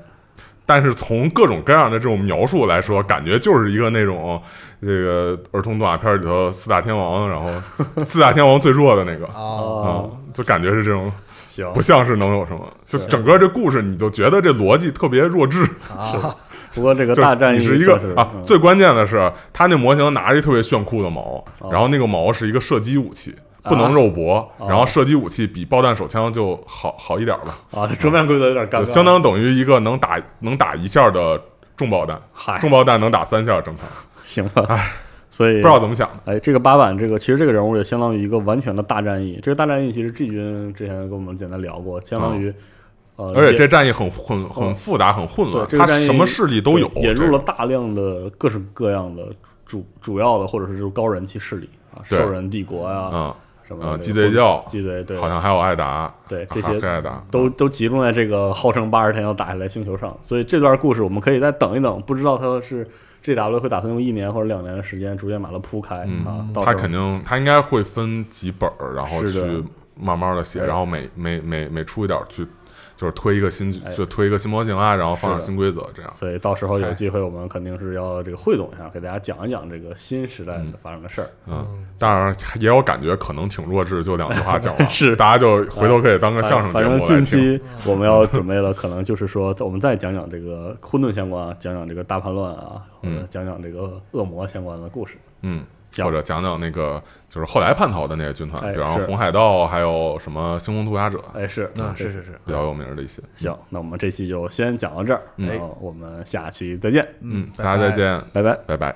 但是从各种各样的这种描述来说，感觉就是一个那种这个儿童动画片里头四大天王，然后 <laughs> 四大天王最弱的那个。啊、哦，就感觉是这种，行。不像是能有什么，就整个这故事你就觉得这逻辑特别弱智，啊，<laughs> 不过这个大战役是一个啊，嗯。最关键的是他那模型拿着一特别炫酷的矛，哦。然后那个矛是一个射击武器。啊不能肉搏，哦然后射击武器比爆弹手枪就好好一点吧，啊，这桌面规则有点尴就尬，相当等于一个能打能打一下的重爆弹，嗨，重爆弹能打三下正常，<laughs> 行吧，所以不知道怎么想的。哎，这个八版这个其实这个人物也相当于一个完全的大战役。这个大战役其实 G 军之前跟我们简单聊过，相当于、呃，而且这战役很很很复杂很混乱，对这个战役什么势力都有，对引入了大量的各式各样的主主要的或者是就是高人气势力啊，兽人帝国呀、什么的鸡贼教鸡贼对，好像还有艾达，对这些艾达都都集中在这个号称八十天要打下来星球上，所以这段故事我们可以再等一等，不知道他是 GW 会打算用一年或者两年的时间逐渐把它铺开、嗯啊，到他肯定他应该会分几本儿，然后去慢慢的写，对然后每每每每出一点去。就是推一个新，哎就推一个新模型啊，然后放新规则，这样。所以到时候有机会，我们肯定是要这个汇总一下，给大家讲一讲这个新时代的发生的事儿。嗯，当然也有感觉可能挺弱智，就两句话讲完，<laughs> 是大家就回头可以当个相声节目反正。近期我们要准备了，可能就是说，我们再讲讲这个混沌相关啊，讲讲这个大叛乱啊，或嗯者讲讲这个恶魔相关的故事。嗯，行或者讲讲那个就是后来叛逃的那些军团比方说红海盗还有什么星空屠杀者哎是嗯是是是比较有名的一些。行那我们这期就先讲到这儿然后我们下期再见嗯大家再见拜拜。拜拜。